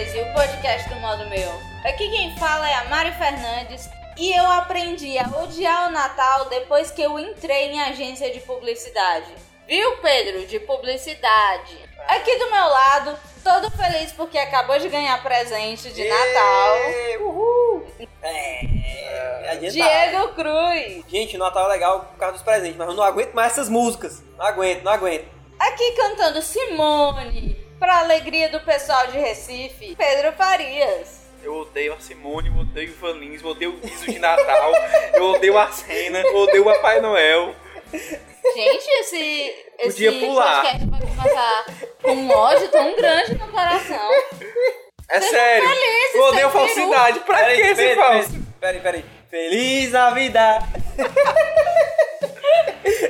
o 513, o podcast do modo meu. Aqui quem fala é a Mari Fernandes e eu aprendi a odiar o Natal depois que eu entrei em agência de publicidade. Viu, Pedro? De publicidade. Aqui do meu lado, todo feliz porque acabou de ganhar presente de Natal. Uhul! É, adiantado. Diego Cruz. Gente, o Natal é legal por causa dos presentes, mas eu não aguento mais essas músicas. Não aguento, não aguento. Aqui cantando Simone, pra alegria do pessoal de Recife, Pedro Farias. Eu odeio a Simone, eu odeio o Van Lins, eu odeio o guiso de Natal, eu odeio a cena, eu odeio o Papai Noel. Gente, esse, esse Podia pular. podcast vai começar com um ódio tão grande no coração. É Sejam sério. eu odeio peru. falsidade. Pra que esse falso? peraí, peraí, peraí. Feliz a vida!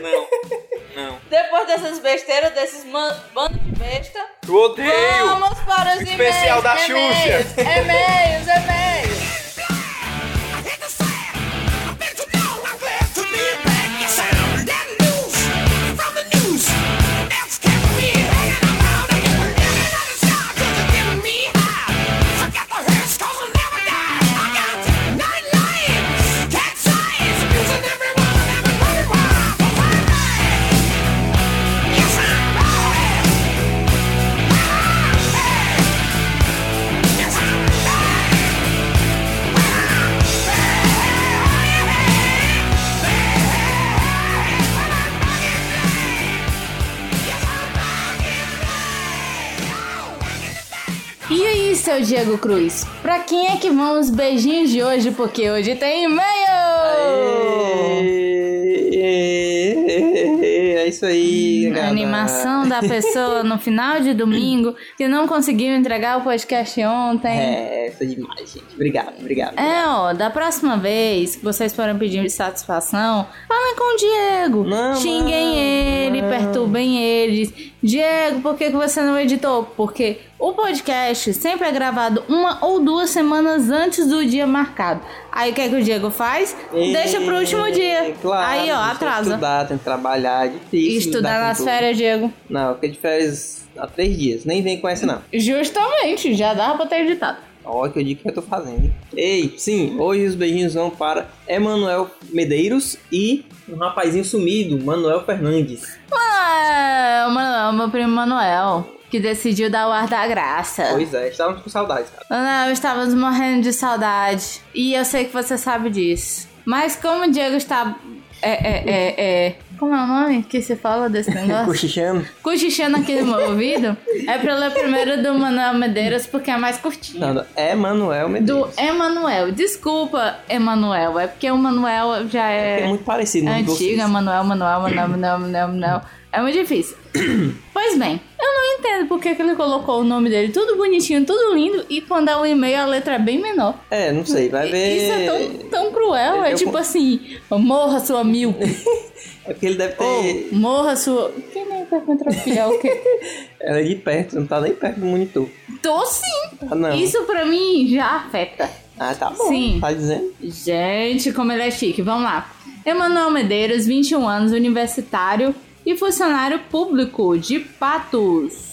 Não, não. Depois dessas besteiras, desses bandos de besta, Eu odeio. vamos para os Especial e-mails. da e-mails, Xuxa. E-mails, e-mails. E Diego Cruz? Pra quem é que vão os beijinhos de hoje? Porque hoje tem e-mail! É isso aí, A galera. animação da pessoa no final de domingo que não conseguiu entregar o podcast ontem. É, é demais, gente. Obrigado, obrigado. É, ó, da próxima vez que vocês forem pedir satisfação, falem com o Diego. Não, Xinguem não, ele, não. perturbem eles. Diego, por que, que você não editou? Porque o podcast sempre é gravado uma ou duas semanas antes do dia marcado. Aí o que, é que o Diego faz? Deixa pro último dia. Claro, Aí, ó, tem que atrasa. Estudar, tem que trabalhar, é difícil. Estudar nas férias, Diego. Não, fiquei de férias há três dias. Nem vem com essa, não. Justamente, já dava pra ter editado. Olha que eu digo que eu tô fazendo. Ei, sim, hoje os beijinhos vão para Emanuel Medeiros e um rapazinho sumido, Manuel Fernandes. Manuel, Manuel, meu primo Manuel, que decidiu dar o ar da graça. Pois é, estávamos com saudades, cara. Manuel, estávamos morrendo de saudade. E eu sei que você sabe disso. Mas como o Diego está. É, é, é, é. Como é o nome que se fala desse negócio? Cochichando. Cochichando aqui no meu ouvido. É pra ler primeiro do Manuel Medeiros, porque é mais curtinho. Não, não, é Manuel Do Medeiros. Emanuel. Desculpa, Emanuel. É porque o Manuel já É é. muito parecido. É não vou- antiga, Manuel, Manuel, Manuel, Manuel, Manuel, Manuel. É muito difícil. pois bem, eu não entendo porque que ele colocou o nome dele tudo bonitinho, tudo lindo, e quando é um e-mail a letra é bem menor. É, não sei, vai ver. Isso é tão, tão cruel, é tipo assim, morra sua mil. É porque ele deve ter. Ou morra sua. Que nem hipercontrofia, o quê? Ela é de perto, não tá nem perto do monitor. Tô sim! Ah, não. Isso pra mim já afeta. Ah, tá bom. Sim. Tá dizendo? Gente, como ele é chique. Vamos lá. Emanuel Medeiros, 21 anos, universitário e funcionário público de Patos.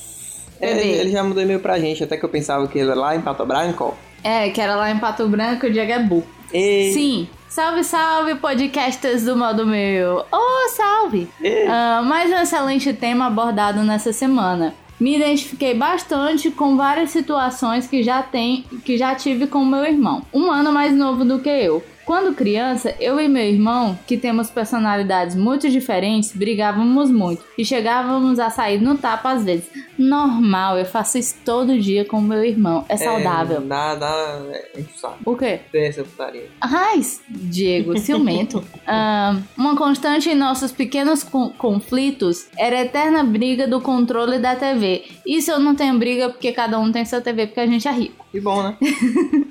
É, Bebê. ele já mandou e-mail pra gente, até que eu pensava que ele era lá em Pato Branco. É, que era lá em Pato Branco, é burro. E... Sim. Salve, salve, podcasters do modo meu. Oh, salve! E... Ah, mais um excelente tema abordado nessa semana. Me identifiquei bastante com várias situações que já, tem, que já tive com meu irmão, um ano mais novo do que eu. Quando criança, eu e meu irmão, que temos personalidades muito diferentes, brigávamos muito e chegávamos a sair no tapa às vezes. Normal, eu faço isso todo dia com meu irmão. É saudável. É, dá, dá. É, enche o quê? Tem essa putaria. Ai, Diego, ciumento. Ahn, uma constante em nossos pequenos con- conflitos era a eterna briga do controle da TV. Isso eu não tenho briga porque cada um tem sua TV, porque a gente é rico. Que bom, né?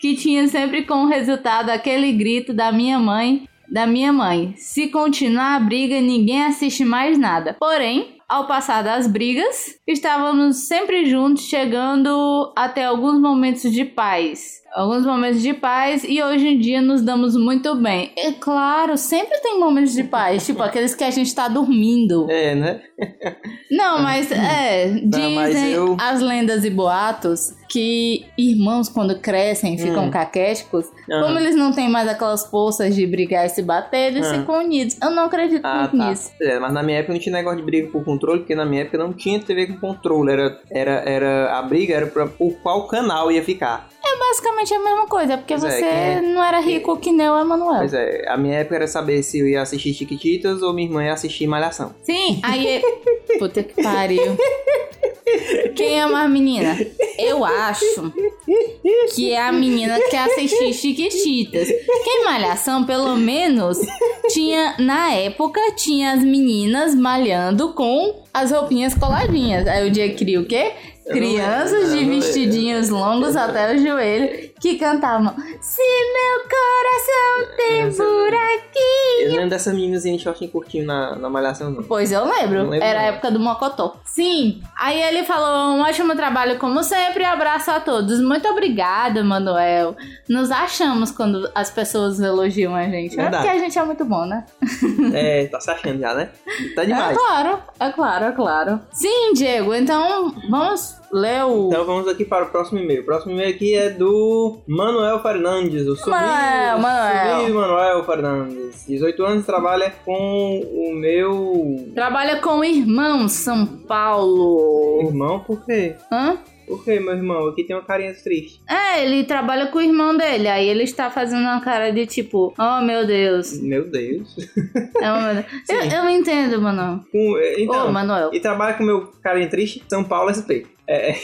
Que tinha sempre como resultado aquele grito da minha mãe, da minha mãe. Se continuar a briga, ninguém assiste mais nada. Porém, ao passar das brigas, estávamos sempre juntos, chegando até alguns momentos de paz. Alguns momentos de paz e hoje em dia nos damos muito bem. É claro, sempre tem momentos de paz, tipo aqueles que a gente tá dormindo. É, né? Não, mas é, dizem mas eu- as lendas e boatos que irmãos quando crescem ficam Hum. caquéticos, Ah. como eles não têm mais aquelas forças de brigar e se bater, eles Ah. ficam unidos. Eu não acredito Ah, muito tá. nisso. É, mas na minha época não tinha negócio de briga por controle, porque na minha época não tinha TV com controle. Era, era, era, a briga era pra, por qual canal ia ficar. É basicamente a mesma coisa, porque Pois é, você é- não era rico que nem o Emanuel. Mas é, a minha época era saber se eu ia assistir Chiquititas ou minha irmã ia assistir Malhação. Sim, aí. é- Puta que pariu. Quem é mais menina? Eu acho que é a menina que assistiu Chiquititas. Quem malhação, pelo menos, tinha. Na época, tinha as meninas malhando com as roupinhas coladinhas. Aí o dia cria o quê? Crianças de vestidinhos longos até o joelho que cantavam Se meu coração tem por aqui. Eu não lembro dessas meninazinhas de shortinho curtinho na, na Malhação, não. Pois eu lembro. Não lembro, Era a não. época do Mocotó. Sim. Aí ele falou: um ótimo trabalho, como sempre. Abraço a todos. Muito obrigada, Manuel. Nos achamos quando as pessoas elogiam a gente. É Verdade. porque a gente é muito bom, né? É, tá se achando já, né? Tá É demais. claro, é claro, é claro. Sim, Diego. Então vamos ler o. Então vamos aqui para o próximo e-mail. O próximo e-mail aqui é do Manuel Fernandes, o sobrinho, Manuel, Manuel. sobrinho Manuel Fernandes. 18 anos, trabalha com o meu Trabalha com o irmão São Paulo. irmão. Por quê? Hã? Por quê, meu irmão? Aqui tem uma carinha triste. É, ele trabalha com o irmão dele. Aí ele está fazendo uma cara de tipo, oh meu Deus. Meu Deus. É eu, eu entendo, mano. Com- é, Ô, então, Manuel. e trabalha com o meu carinha triste, São Paulo SP. É,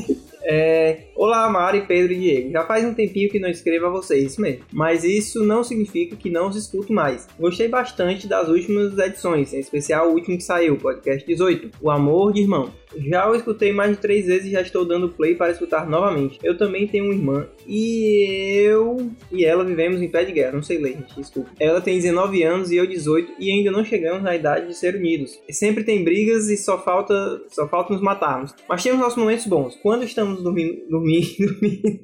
é, olá, Mari, Pedro e Diego. Já faz um tempinho que não escrevo a vocês, isso mesmo. Mas isso não significa que não os escuto mais. Gostei bastante das últimas edições, em especial o último que saiu, o podcast 18, O Amor de Irmão. Já o escutei mais de três vezes e já estou dando play para escutar novamente. Eu também tenho uma irmã e eu e ela vivemos em pé de guerra. Não sei ler, gente, desculpa. Ela tem 19 anos e eu 18 e ainda não chegamos na idade de ser unidos. Sempre tem brigas e só falta, só falta nos matarmos. Mas temos nossos momentos bons. Quando estamos dormindo, dormindo, dormindo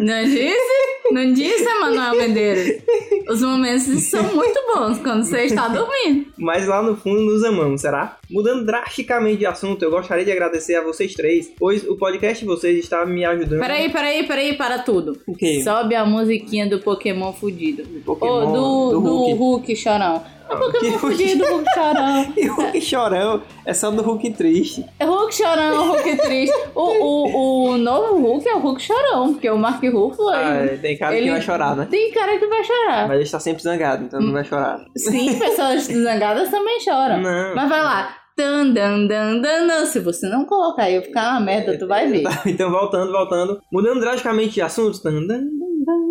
Não disse? Não disse, Manuel Medeiros? Os momentos são muito bons quando você está dormindo. mas lá no fundo nos amamos, será? Mudando drasticamente de assunto, eu gostaria de agradecer a vocês três, pois o podcast de vocês está me ajudando. Peraí, peraí, peraí, para tudo. O quê? Sobe a musiquinha do Pokémon fudido. Pokémon, Ô, do, do do Hulk. Hulk chorão. É Pokémon que fudido, Hulk chorão. E Hulk chorão é só do Hulk triste. É Hulk chorão, Hulk triste. O, o, o novo Hulk é o Hulk chorão, porque o Mark Ruffalo Ah, ele- tem cara ele- que vai chorar, né? tem cara que vai chorar. Mas ele está sempre zangado, então não vai chorar. Sim, pessoas zangadas também choram. Não. Mas vai lá. Dan, dan, dan, dan, dan. Se você não colocar aí, eu ficar uma merda, tu vai ver. Então, voltando, voltando. Mudando drasticamente de assunto. tan, dan, dan, dan.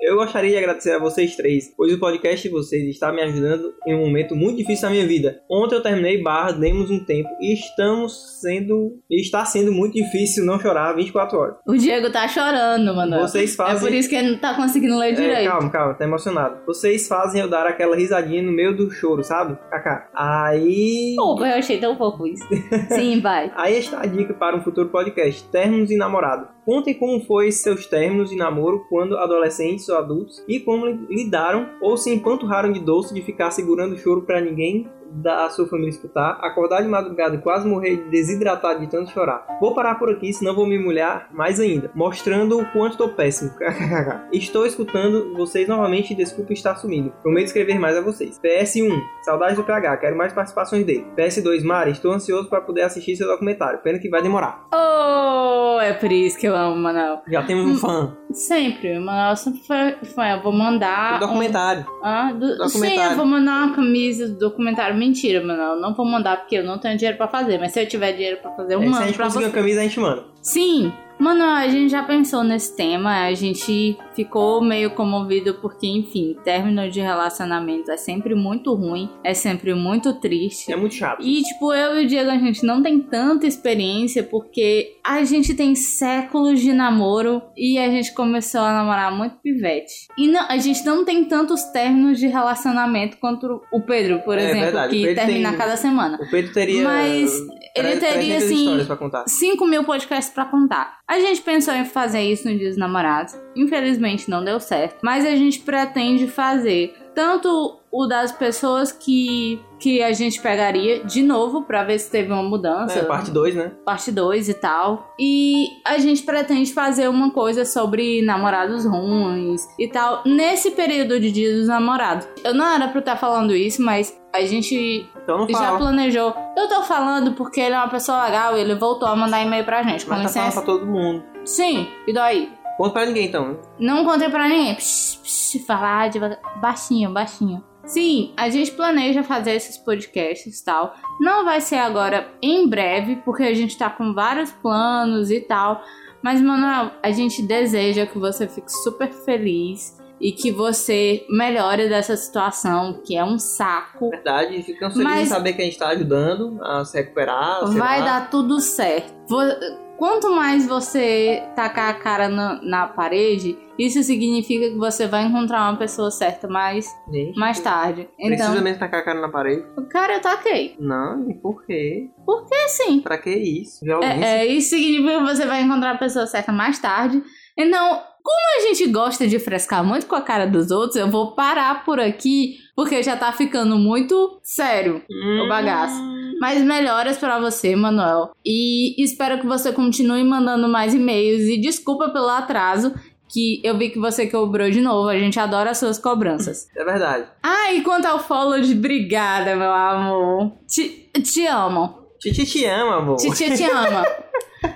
Eu gostaria de agradecer a vocês três, pois o podcast de vocês está me ajudando em um momento muito difícil da minha vida. Ontem eu terminei barra, demos um tempo e estamos sendo. Está sendo muito difícil não chorar 24 horas. O Diego tá chorando, mano. Vocês É fazem. por isso que ele não tá conseguindo ler É, direito. calma, calma, tá emocionado. Vocês fazem eu dar aquela risadinha no meio do choro, sabe? Kaká. Aí. Pô, eu achei tão fofo isso. Sim, vai. Aí está a dica para um futuro podcast: Términos e Namorado. Contem como foi seus términos de namoro quando adolescentes ou adultos e como li- lidaram ou se empanturraram de doce de ficar segurando o choro para ninguém da sua família escutar, acordar de madrugada e quase morrer desidratado de tanto chorar. Vou parar por aqui, senão vou me molhar mais ainda, mostrando o quanto estou péssimo. Estou escutando vocês novamente e desculpa estar sumindo. Prometo escrever mais a vocês. PS1, saudades do PH, quero mais participações dele. PS2, Mari, estou ansioso para poder assistir seu documentário, pena que vai demorar. Oh, é por isso que eu amo o Manoel. Já temos um fã. Sempre, o Manoel sempre foi fã. Eu vou mandar. O documentário. Um... Ah, do... Sim, Documentário. eu vou mandar uma camisa do documentário. Mentira, Manoel. Não vou mandar porque eu não tenho dinheiro pra fazer. Mas se eu tiver dinheiro pra fazer, eu É, se a mando gente conseguir uma camisa, a gente manda. Sim, Manoel, a gente já pensou nesse tema. A gente ficou meio comovido porque, enfim, término de relacionamento é sempre muito ruim, é sempre muito triste. É muito chato. E, tipo, eu e o Diego, a gente não tem tanta experiência porque a gente tem séculos de namoro e a gente começou a namorar muito pivete. E não, a gente não tem tantos términos de relacionamento quanto o Pedro, por É exemplo, verdade, que termina tem- cada semana. O Pedro teria. Mas ele teria, 300 assim, histórias pra contar. 5 mil podcasts pra contar. A gente pensou em fazer isso no Dia dos Namorados. Infelizmente não deu certo. Mas a gente pretende fazer tanto o das pessoas que, que a gente pegaria de novo pra ver se teve uma mudança. É, parte 2, né? parte 2 e tal. E a gente pretende fazer uma coisa sobre namorados ruins e tal nesse período de Dia dos Namorados. Eu não era pra estar falando isso, mas a gente Então já planejou. Eu tô falando porque ele é uma pessoa legal e ele voltou a mandar e-mail pra gente. Mas tá falando pra todo mundo. Sim, e daí? Conta pra ninguém então. Não contei pra ninguém. Psh, psh, falar devagar. Baixinho, baixinho. Sim, a gente planeja fazer esses podcasts e tal. Não vai ser agora em breve, porque a gente tá com vários planos e tal. Mas, Manuel, a gente deseja que você fique super feliz e que você melhore dessa situação, que é um saco. Verdade, ficamos felizes em saber que a gente tá ajudando a se recuperar. Vai lá. dar tudo certo. Vo- Quanto mais você tacar a cara na, na parede, isso significa que você vai encontrar uma pessoa certa mais, Gente, mais tarde. Então, Precisa mesmo tacar a cara na parede? cara, eu taquei. Não, e por quê? Porque sim. Pra que isso? Violência? É, é, isso significa que você vai encontrar a pessoa certa mais tarde. Então, como a gente gosta de frescar muito com a cara dos outros, eu vou parar por aqui, porque já tá ficando muito sério. Hum, o bagaço. Mas melhoras pra você, Manuel. E espero que você continue mandando mais e-mails. E desculpa pelo atraso, que eu vi que você cobrou de novo. A gente adora as suas cobranças. É verdade. Ah, e quanto ao follow, obrigada, meu amor. Te, te amo. Titi te ama, amor. Titia te ama.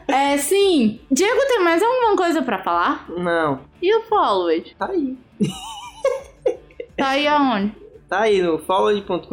É, sim. Diego, tem mais alguma coisa pra falar? Não, E o followed? tá aí. Tá aí aonde? Tá aí no followed.com.br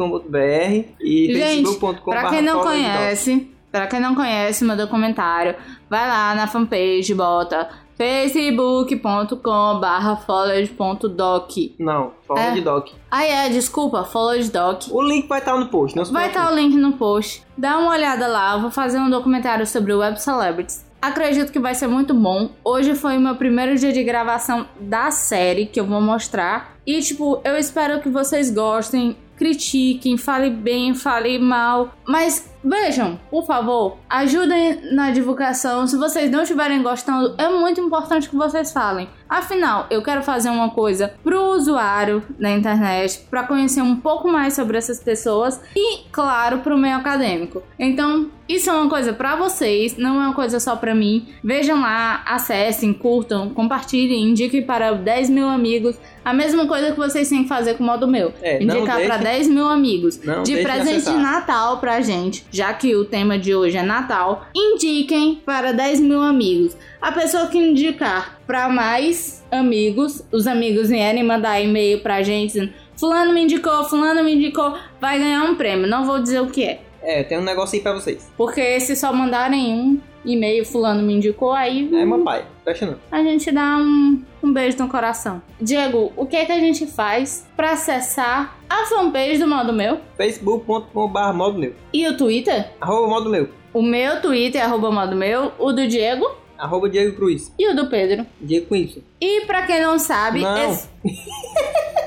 e facebook.com.br. Pra quem não conhece, pra quem não conhece, manda um comentário. Vai lá na fanpage, bota facebook.com barra followed.doc. Não, followed É. Ah, é, desculpa, followed doc. O link vai estar no post, não se Vai estar preocupe. o link no post. Dá uma olhada lá, eu vou fazer um documentário sobre web celebrities. Acredito que vai ser muito bom. Hoje foi o meu primeiro dia de gravação da série que eu vou mostrar. E, tipo, eu espero que vocês gostem, critiquem, falem bem, falem mal. Mas vejam, por favor, ajudem na divulgação. Se vocês não estiverem gostando, é muito importante que vocês falem. Afinal, eu quero fazer uma coisa pro usuário na internet, para conhecer um pouco mais sobre essas pessoas e, claro, pro meio acadêmico. Então, isso é uma coisa pra vocês, não é uma coisa só pra mim. Vejam lá, acessem, curtam, compartilhem, indiquem para 10 mil amigos. A mesma coisa que vocês têm que fazer com o modo meu. É, Indicar deixem- 10 mil amigos. De presente de. Natal pra gente, já que o tema de hoje é Natal. Indiquem para 10 mil amigos. A pessoa que indicar pra mais amigos, os amigos vierem mandar e-mail pra gente dizendo Fulano me indicou, Fulano me indicou, vai ganhar um prêmio. Não vou dizer o que é. É, tem um negócio aí pra vocês. Porque se só mandarem um e-mail, Fulano me indicou, aí É, meu pai. Fecha não. a gente dá um, um beijo no coração. Diego, o que é que a gente faz pra acessar a fanpage do Modo Meu facebook.com.br modo meu. e o Twitter? Arroba modo meu. O meu Twitter é arroba Modo Meu, o do Diego Arroba Diego Cruz. e o do Pedro. Diego com isso. E pra quem não sabe, Não. esse-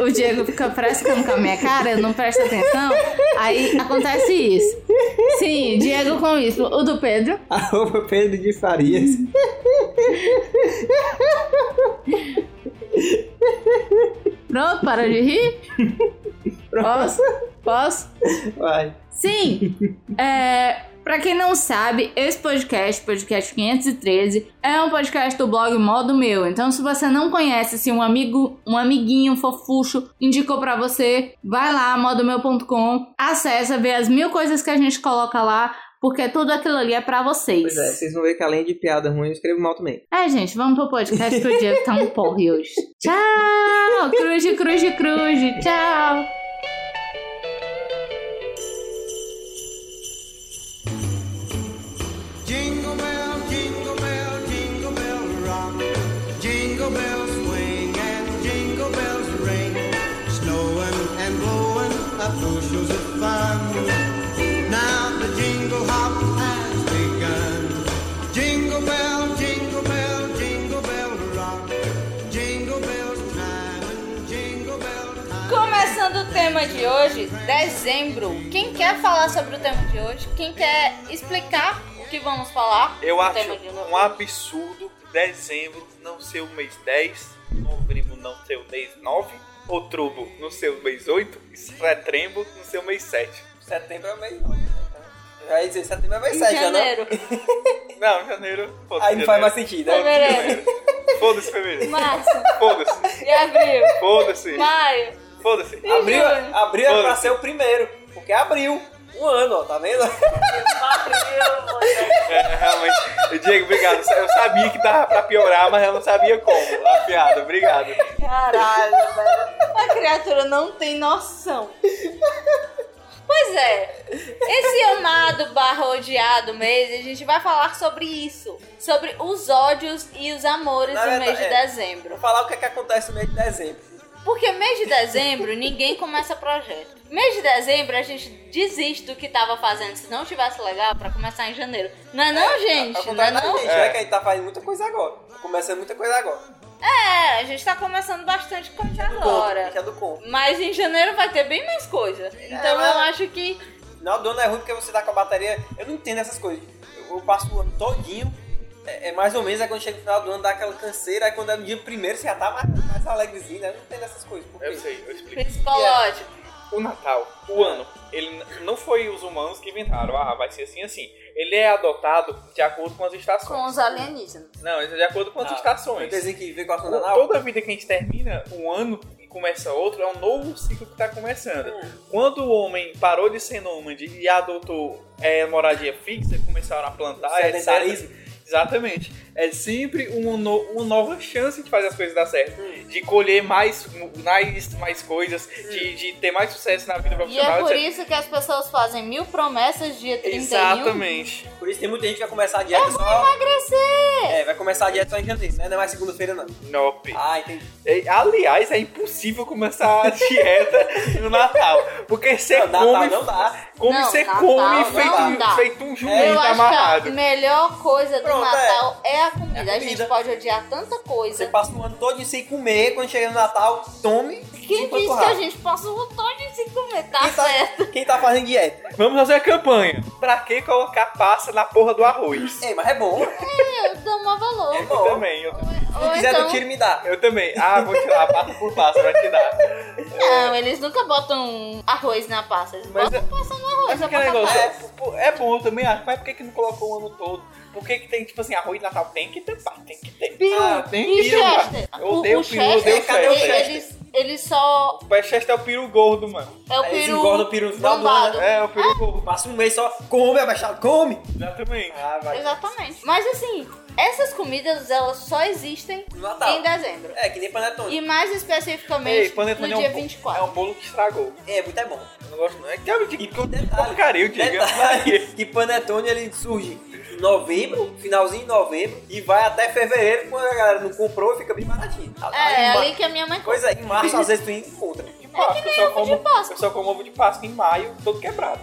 o Diego fica frescando com a minha cara, não presta atenção, aí acontece isso. Sim, Diego com isso. O do Pedro Arroba Pedro de Farias. Pronto, para de rir? Posso? Posso? Vai. Sim! É, pra quem não sabe, esse podcast, podcast 513, é um podcast do blog Modo Meu. Então, se você não conhece, se um amigo, um amiguinho fofucho indicou pra você, vai lá, modomeu.com, acessa, vê as mil coisas que a gente coloca lá, porque tudo aquilo ali é pra vocês. Pois é, vocês vão ver que além de piada ruim, eu escrevo mal também. É, gente, vamos pro podcast que o Diego tá um porre hoje. Tchau! Cruz, cruz, cruz. Tchau! Começando o tema de hoje, dezembro. Quem quer falar sobre o tema de hoje? Quem quer explicar o que vamos falar? Eu acho tema de um absurdo dezembro não ser o mês 10, novembro não ser o mês 9, outubro não ser o mês 8 e setembro não ser o mês 7. Setembro é o mês. nove, né? Já ia dizer, setembro é o mês Em 7, já não? janeiro, Não, janeiro. Foda-se. Aí não faz mais janeiro. sentido, né? fevereiro, Foda-se, fevereiro. março, Foda-se. e abril, Foda-se. maio. Foda-se. E Abril, julho. abril era pra ser o primeiro, porque é abril. Um ano, ó, tá vendo? É, realmente. Diego, obrigado. Eu sabia que dava pra piorar, mas eu não sabia como. A piada, obrigado. Caralho, velho. A criatura não tem noção. Pois é, esse amado barra odiado mês, a gente vai falar sobre isso. Sobre os ódios e os amores Na do verdade, mês de é. dezembro. Vou falar o que é que acontece no mês de dezembro. Porque mês de dezembro ninguém começa projeto. Mês de dezembro a gente desiste do que tava fazendo se não tivesse legal pra começar em janeiro. Não é não, gente? Ao Não é não? gente, É. né? Que a gente tá fazendo muita coisa agora. Começando muita coisa agora. É, a gente tá começando bastante coisa Do conto, agora. que é do conto. Mas em janeiro vai ter bem mais coisa. Então mas- eu acho que Final do ano é ruim porque você tá com a bateria. Eu não entendo essas coisas. Eu, eu passo o ano todinho. É, é mais ou menos, aí quando chega no final do ano dá aquela canseira, aí quando é no dia primeiro você já tá mais, mais alegrezinho, né? Não entendo essas coisas. Por quê? Eu sei, eu explico. psicológico. O Natal, o ano, ele não foi os humanos que inventaram, ah, vai ser assim assim. Ele é adotado de acordo com as estações. Com os alienígenas. Não, ele é de acordo com as Ah, estações. Um desenho que vem com a O- Natal. Toda vida que a gente termina um ano e começa outro, é um novo ciclo que está começando. Hum. Quando o homem parou de ser nômade e adotou é, moradia fixa, começaram a plantar, etc. Exatamente. É sempre uma, no- uma nova chance de fazer as coisas dar certo. Hum. De colher mais, mais, mais coisas, de, de ter mais sucesso na vida E é profissional, por etc. isso que as pessoas fazem mil promessas dia 31. Exatamente. Por isso tem muita gente que vai começar a dieta Eu vou só. emagrecer! É, vai começar a dieta só em janeiro, né? Não é mais segunda-feira, não. Nope. Ah, entendi. É, Aliás, é impossível começar a dieta no Natal. Porque você Não, Natal come. não dá. Como Não, você Natal come feito, feito um jumento acho amarrado. que a melhor coisa do Pronto, Natal é. a comida. É a A gente comida. pode odiar tanta Você coisa. passa o ano todo sem comer, quando chega no Natal, tome. Quem disse que a gente passa o todo de se comer? Tá quem, certo. tá, quem tá fazendo dieta? Vamos fazer a campanha. Pra que colocar passa na porra do arroz? Ei, mas é bom. Eu dou maior valor. É Eu bom. também, eu, Se Ou quiser então, do tiro, me dá. eu também. Ah, vou tirar a passa por passa, vai te dar. não, eles nunca botam arroz na pasta. Eles Mas botam é- passa no arroz. Mas é batata negócio, é, é bom, eu também acho. Mas por que, que não colocou o ano todo? Por que, que tem, tipo assim, arroz de Natal? Tem que ter, pá, tem que ter. Ah, tem e mano. Chester? Eu odeio o, peru, eu odeio Chester, Cadê o Chester. eles, eles só... O pé Chester é o peru gordo, mano. É o Aí eles peru engordam o peru no final do bombado. ano, né? É, o peru gordo. Passa um mês só, come, abaixado, come. Exatamente. Ah, vai. Exatamente. Mas assim, essas comidas, elas só existem No Natal. em dezembro. É, que nem panetone. E mais especificamente Ei, no é dia um, bo- 24. é um bolo que estragou. É, muito é bom. Eu não gosto não. É que é de E que detalhe, porcaria, eu digo. detalhe que panetone ele surge em novembro, finalzinho de novembro, e vai até fevereiro, quando a galera não comprou, fica bem baratinho. É, Aí, ma- ali que a minha mãe Coisa, em março às vezes tu encontra. De Páscoa, É que eu, nem só ovo de como, Páscoa. eu só como ovo de Páscoa em maio, todo quebrado.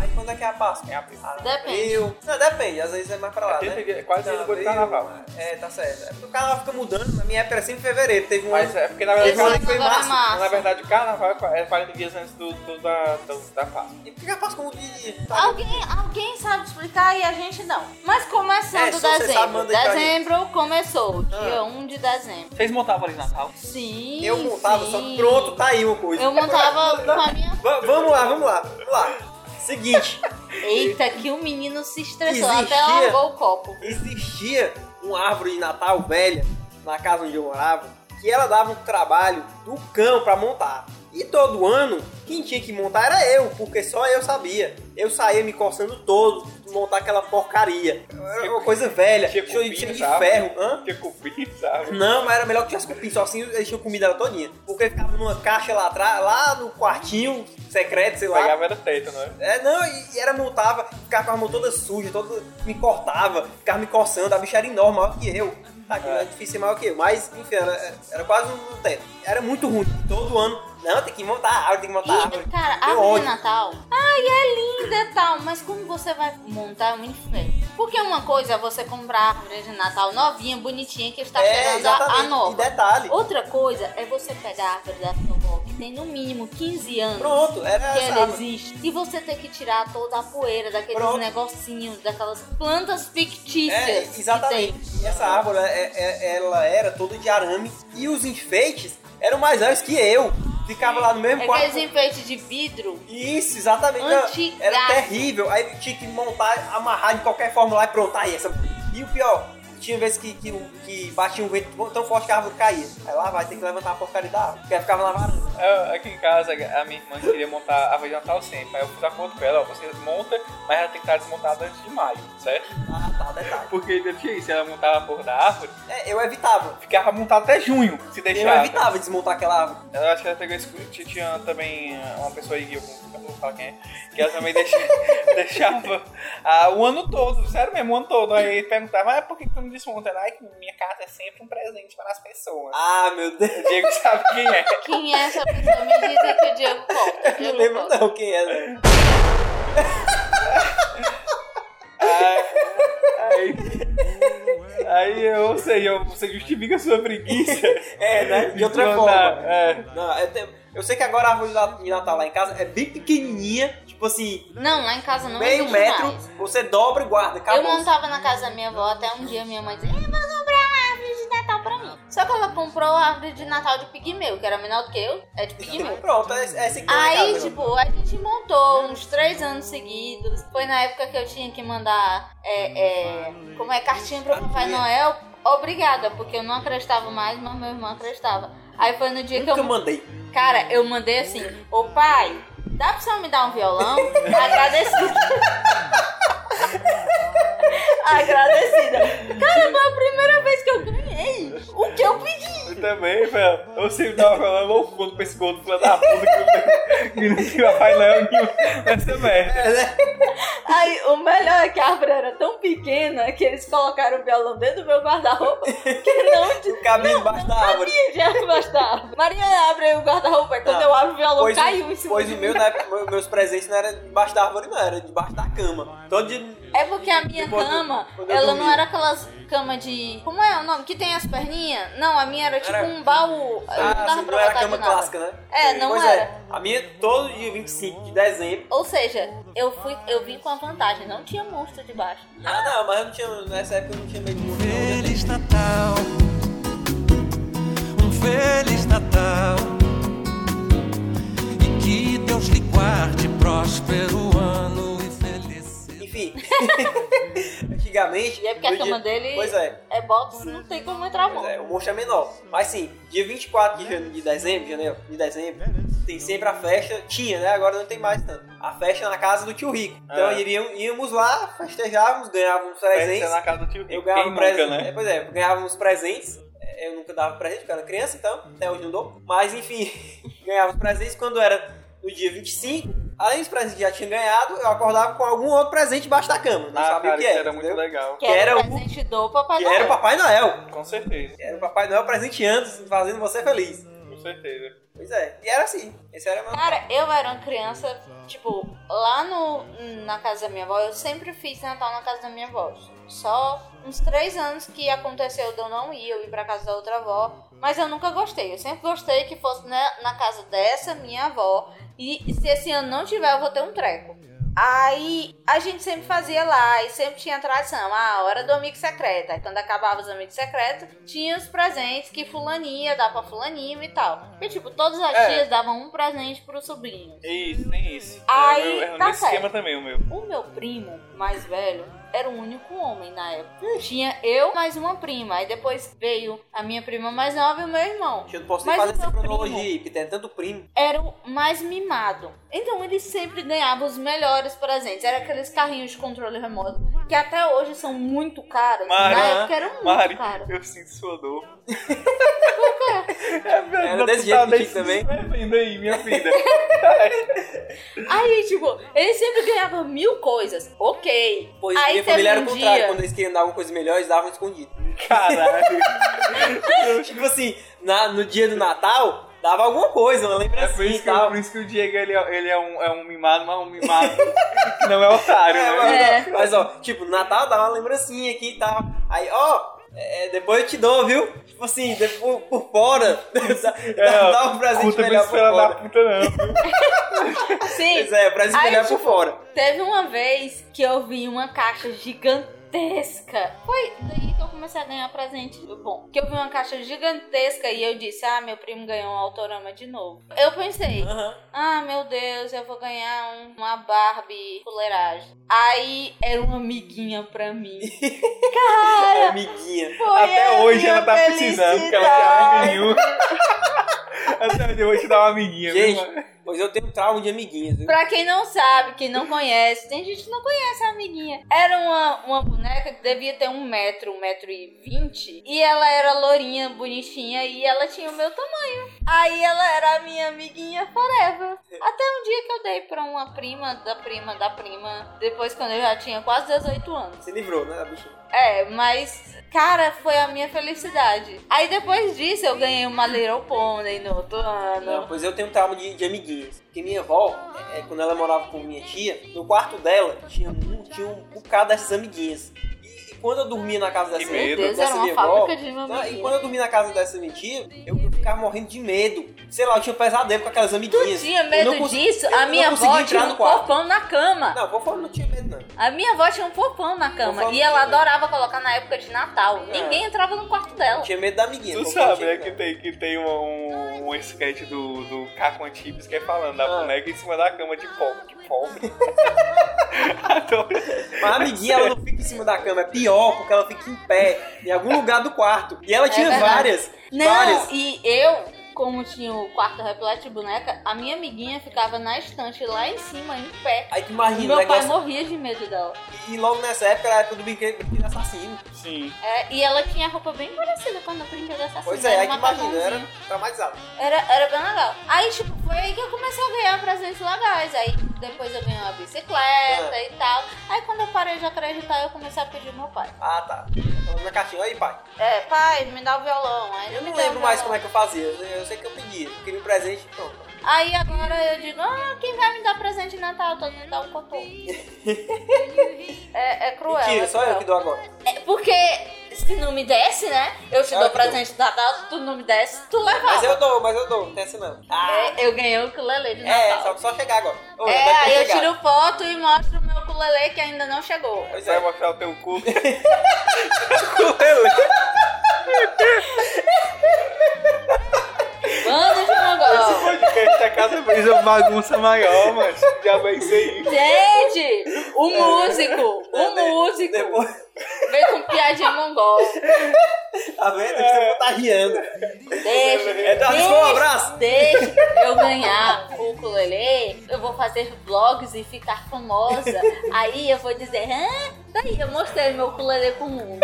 Aí quando é que é a Páscoa? É abril. Ah, Depende. abril. Não, depende, às vezes é mais pra lá, É né? é quase Não, depois do abril, carnaval. É, tá certo. É porque o carnaval fica mudando, na minha época era sempre fevereiro, teve um Mas ano... é porque na verdade, o carnaval- foi é março, março. na verdade o carnaval é qua- é 40 dias antes do, do- da, do- da Páscoa. E por que a Páscoa muda de... Alguém, alguém sabe explicar e a gente não. Mas começando É, dezembro. sabe, dezembro começou, dia Ah. 1 de dezembro. Vocês montavam ali Natal? Sim. Eu montava, só sim. pronto, tá aí uma Eu montava com a minha. Va- vamos lá, vamos lá, vamos lá. Seguinte, Eita, que o menino se estressou, Existia. até largou o copo. existia uma árvore de Natal velha na casa onde eu morava que ela dava um trabalho do cão pra montar. E todo ano, quem tinha que montar era eu, porque só eu sabia. Eu saía me coçando todo, montar aquela porcaria. Era uma coisa velha, Tinha cupim, cheia de ferro. Hã? Tinha cupim, sabe? Não, mas era melhor que tivesse cupim, só assim eles tinham comida ela todinha. Porque ficava numa caixa lá atrás, lá no quartinho secreto, sei lá. Pegava era teta, não é? É, não, e, e era montava, ficava com a mão toda suja, toda, me cortava, ficava me coçando, a bicha era enorme, maior que eu. Aquilo é difícil ser maior que eu. Mas, enfim, era, era quase um teto. Era muito ruim. Todo ano. Não, tem que montar a árvore, tem que montar a árvore. Cara, Deu árvore de. Natal. Ai, é linda e tal, mas como você vai montar é um inferno. Porque uma coisa é você comprar a árvore de Natal novinha, bonitinha, que está É, chegando a, a exatamente. E nova. detalhe. Outra coisa é você pegar a árvore da sua avó, que tem no mínimo 15 anos. Pronto, era que essa ela árvore. existe. E você ter que tirar toda a poeira daqueles Pronto. negocinhos, daquelas plantas fictícias. É, que exatamente. E essa árvore, é- é- ela era toda de arame. E os enfeites eram mais velhos que eu. Ficava lá no mesmo É quarto. aqueles enfeites de vidro. Isso, exatamente. Antigaço. Era terrível. Aí tinha que montar, amarrar de qualquer forma lá e pronto. Aí essa. E o pior, tinha vezes que, que, que batia um vento tão forte que a árvore caía. Aí lá vai ter que levantar a porcaria da árvore. Porque ela ficava na varanda. Eu- aqui em casa, a minha irmã queria montar a árvore de Natal sempre. Aí eu fiz acordo com ela, ó, você monta, mas ela tem que estar desmontada antes de maio, certo? Ah, tá, detalhe. Porque ainda tinha isso, ela montava a porra da árvore, É, eu evitava. ficava montada até junho, se Eu deixar. evitava desmontar aquela árvore. Eu acho que ela pegou esse. Tinha, também uma pessoa aí, eu não vou falar quem é, que ela também deixa, deixava ah, o ano todo, sério mesmo, o ano todo. Aí perguntava, mas por que tu não Ela, Ai, que minha casa é sempre um presente para as pessoas. Ah, meu Deus. O Diego sabe quem é. Quem é essa pessoa? Me diz aí que o Diego conta. Não Diego lembro conta. não quem é, né? Aí, aí eu sei, eu, você justifica a sua preguiça. É, né? De outra forma. É. Não, eu, tenho- eu sei que agora a árvore de Natal lá em casa é bem pequenininha, tipo assim, Não, lá em casa não meio metro, mais. você dobra e guarda, Eu acabou. montava na casa da minha avó até um dia minha mãe disse: Eu vou comprar uma árvore de Natal pra mim. Só que ela comprou a árvore de Natal de pigmeu, que era menor do que eu, é de pigmeu. Pronto, é, é que lá em Aí, tipo, a gente montou uns três anos seguidos. Foi na época que eu tinha que mandar, é, é, como é, cartinha pro Papai Noel. Obrigada, porque eu não acreditava mais, mas meu irmão acreditava. Aí foi no dia que Nunca eu... mandei. Cara, eu mandei assim, ô pai, dá pra você me dar um violão? Agradecida. Agradecida. Cara, foi a primeira vez que eu ganhei o que eu pedi. Eu também, velho. Eu sempre tava falando, vou fundo pra esse gordo filho da puta que, que não tinha Papai Noel nenhum nessa merda. É, né? Aí, o melhor é que a árvore era tão pequena que eles colocaram o violão dentro do meu guarda-roupa que não tinha. O caminho embaixo da árvore. Já bastava. Maria abre aí o guarda-roupa, aí quando Não, eu abro o violão, Pois, caiu em cima pois o mim. Meu, na época, meu- meus presentes não eram debaixo da árvore, não, era debaixo da cama. Todo dia. É porque a minha cama, quando eu ela não era aquelas camas de. Como é o nome? Que tem as perninhas? Não, a minha era tipo Era- um baú. Eu Ah, não dava assim, pra não era botar cama de nada. clássica, né? É, não pois era. É. A minha, todo dia 25 de dezembro. Ou seja, eu fui, eu vim com a vantagem, não tinha monstro debaixo. Ah, não, mas eu não tinha. Nessa época eu não tinha medo de morrer. não. Feliz Natal, um Feliz Natal, guarde próspero ano e feliz. Enfim. Antigamente. E é porque a cama dia- dele Pois é. é box, não tem como entrar Pois monstro. é, o monstro é menor. Mas sim, dia 24 de, jane- de dezembro, janeiro, de dezembro, tem sempre a festa, tinha, né? Agora não tem mais tanto. A festa na casa do tio Rico. Então É. iríamos, íamos lá, festejávamos, ganhávamos Festa presentes. na casa do tio Rico. Eu ganhava Quem um presente. nunca, né? é, pois é, ganhávamos presentes. É, Eu nunca dava presente, porque eu era criança, então, até hoje não dou. Mas enfim, ganhávamos presentes quando era no dia 25. Além dos presentes que já tinha ganhado, eu acordava com algum outro presente embaixo da cama. Não Ah, sabia cara, o que isso era. era muito entendeu? legal. Que que era o o- presente do Papai Que Noel. era o Papai Noel. Com certeza, Que era o Papai Noel presenteando, fazendo você feliz. com certeza. Pois é, e era assim. Esse era meu. Cara, eu era uma criança, tipo, lá no, na casa da minha avó, eu sempre fiz Natal na casa da minha avó. Só uns três anos que aconteceu de eu não ir, eu ir pra casa da outra avó. Mas eu nunca gostei. Eu sempre gostei que fosse na, na casa dessa minha avó. E se esse ano não tiver, eu vou ter um treco. Aí a gente sempre fazia lá e sempre tinha tradição, ah, a hora do amigo secreto. Aí quando acabava os amigos secretos, tinha os presentes que fulaninha dá pra fulaninho e tal. Porque, tipo, todas as É. tias davam um presente pro sobrinho. Isso, tem isso. Aí, é, meu- é tá nesse certo. esquema também, o meu. O meu primo mais velho era o único homem na época. Tinha eu mais uma prima. Aí depois veio a minha prima mais nova e o meu irmão. Eu não posso nem Mas fazer essa cronologia porque tem tanto primo. Era o mais mimado. Então ele sempre ganhava os melhores presentes. Era aqueles carrinhos de controle remoto que até hoje são muito caros. Mari, Na época eram muito Mari, caros. eu sinto sua dor. Era desse jeito que tinha também. Vendo aí, minha filha. Aí, tipo, ele sempre ganhava mil coisas. Ok. Pois Aí minha família era o um contrário. dia- Quando eles queriam dar alguma coisa melhor, eles davam escondido. Caralho. tipo assim, na- no dia do Natal, dava alguma coisa, uma É lembrancinha por isso, que, por isso que o Diego ele, é- ele é, um, é um mimado, mas um mimado que não é otário, É, né? mas, É. ó, mas, ó, tipo, no Natal dá uma lembrancinha aqui e tal. Aí, ó, é, depois eu te dou, viu? Tipo assim, depois, por fora. dá, É, dá um presente Puta, melhor não por espera da fora. puta não? Sim. Pois é, presente Aí, melhor por tipo, fora. Teve uma vez que eu vi uma caixa gigantesca. Foi daí que eu comecei a ganhar presente. Bom, que eu vi uma caixa gigantesca e eu disse: Ah, meu primo ganhou um autorama de novo. Eu pensei: Aham. Ah, meu Deus, eu vou ganhar um- uma Barbie fuleiragem. Aí era uma amiguinha pra mim. É, amiguinha. Até hoje ela tá precisando, porque ela quer amiga nenhuma. Eu vou te dar uma amiguinha, viu, Gente, pois eu tenho trauma de amiguinhas, viu? Pra quem não sabe, quem não conhece, tem gente que não conhece a amiguinha. Era uma, uma boneca que devia ter um metro, um metro e vinte. E ela era lourinha, bonitinha e ela tinha o meu tamanho. Aí ela era a minha amiguinha forever. Até um dia que eu dei pra uma prima da prima da prima. Depois quando eu já tinha quase 18 anos. Se livrou, né, a bichinha? É, mas, cara, foi a minha felicidade. Aí depois disso eu ganhei uma Little Pony no outro ano. Não, pois eu tenho trauma de, de amiguinhas. Porque minha avó, é, é, quando ela morava com minha tia, no quarto dela tinha, um- tinha um bocado dessas amiguinhas. Quando eu dormia na casa dessa, medo. Deus, dessa era uma minha avó, fábrica de não, e quando eu dormia na casa dessa minha tia, eu, eu ficava morrendo de medo. Sei lá, eu tinha pesadelo com aquelas Tu amiguinhas. tinha Eu medo disso? eu A minha avó tinha um fofão na cama. Não, vovó não tinha medo, não. A minha avó tinha um fofão na cama. Fofão E ela tinha adorava colocar na época de Natal. É. Ninguém entrava no quarto dela. Eu tinha medo da amiguinha. Tu sabe, tinha né, medo, que tem, que tem um, um, um sketch do, do Caco Antibes que é falando da Ah. boneca em cima da cama de pobre. De pobre. Adoro. Mas a amiguinha, ela não fica em cima da cama. É pior, porque ela fica em pé, em algum lugar do quarto. E ela tinha É verdade. várias. Não, Várias. e eu, como tinha o quarto repleto de boneca, a minha amiguinha ficava na estante lá em cima, em pé. Aí tu imagina Meu pai negócio. morria de medo dela. E logo nessa época era a época do brinquedo assassino. Sim. É, e ela tinha roupa bem parecida com a do brinquedo assassino. Pois é, era aí tu imagina, era traumatizado. Era, era bem legal. Aí, tipo, foi aí que eu comecei a ganhar presentes legais. Aí, depois eu ganhei uma bicicleta Ah. e tal. Aí, quando eu parei de acreditar, eu comecei a pedir meu pai. Ah, tá. Na caixinha, aí pai. É, pai, me dá o violão. Aí, Eu não lembro mais como é que eu fazia. Eu, sei que eu pedia. Eu queria um presente, pronto. Aí, agora eu digo, ah, quem vai me dar presente de Natal? Todo mundo dá um cotô. é, é cruel. Mentira, é só cruel. eu que dou agora. É, porque se não me desse, né? Eu te Eu dou que dou. presente de Natal, se tu não me desse, tu levava. Mas eu dou, mas eu dou. Não tem essa não. Ah, É, eu ganhei o ukulele de é, Natal. só, só chegar agora. Ô, É, aí eu tiro foto e mostro o meu ukulele que ainda não chegou. Pois Você vai é. mostrar o teu cu. Bando de Esse mongol. podcast é cada vez uma bagunça maior, mas já vai ser isso. Gente, o músico, o músico Depois, veio com piadinha mongol. tá vendo? Você tá riando. Deixa, Eduardo, deixa, um abraço. deixa eu ganhar o ukulele, eu vou fazer vlogs e ficar famosa. Aí eu vou dizer, Hã? daí eu mostrei meu ukulele pro mundo.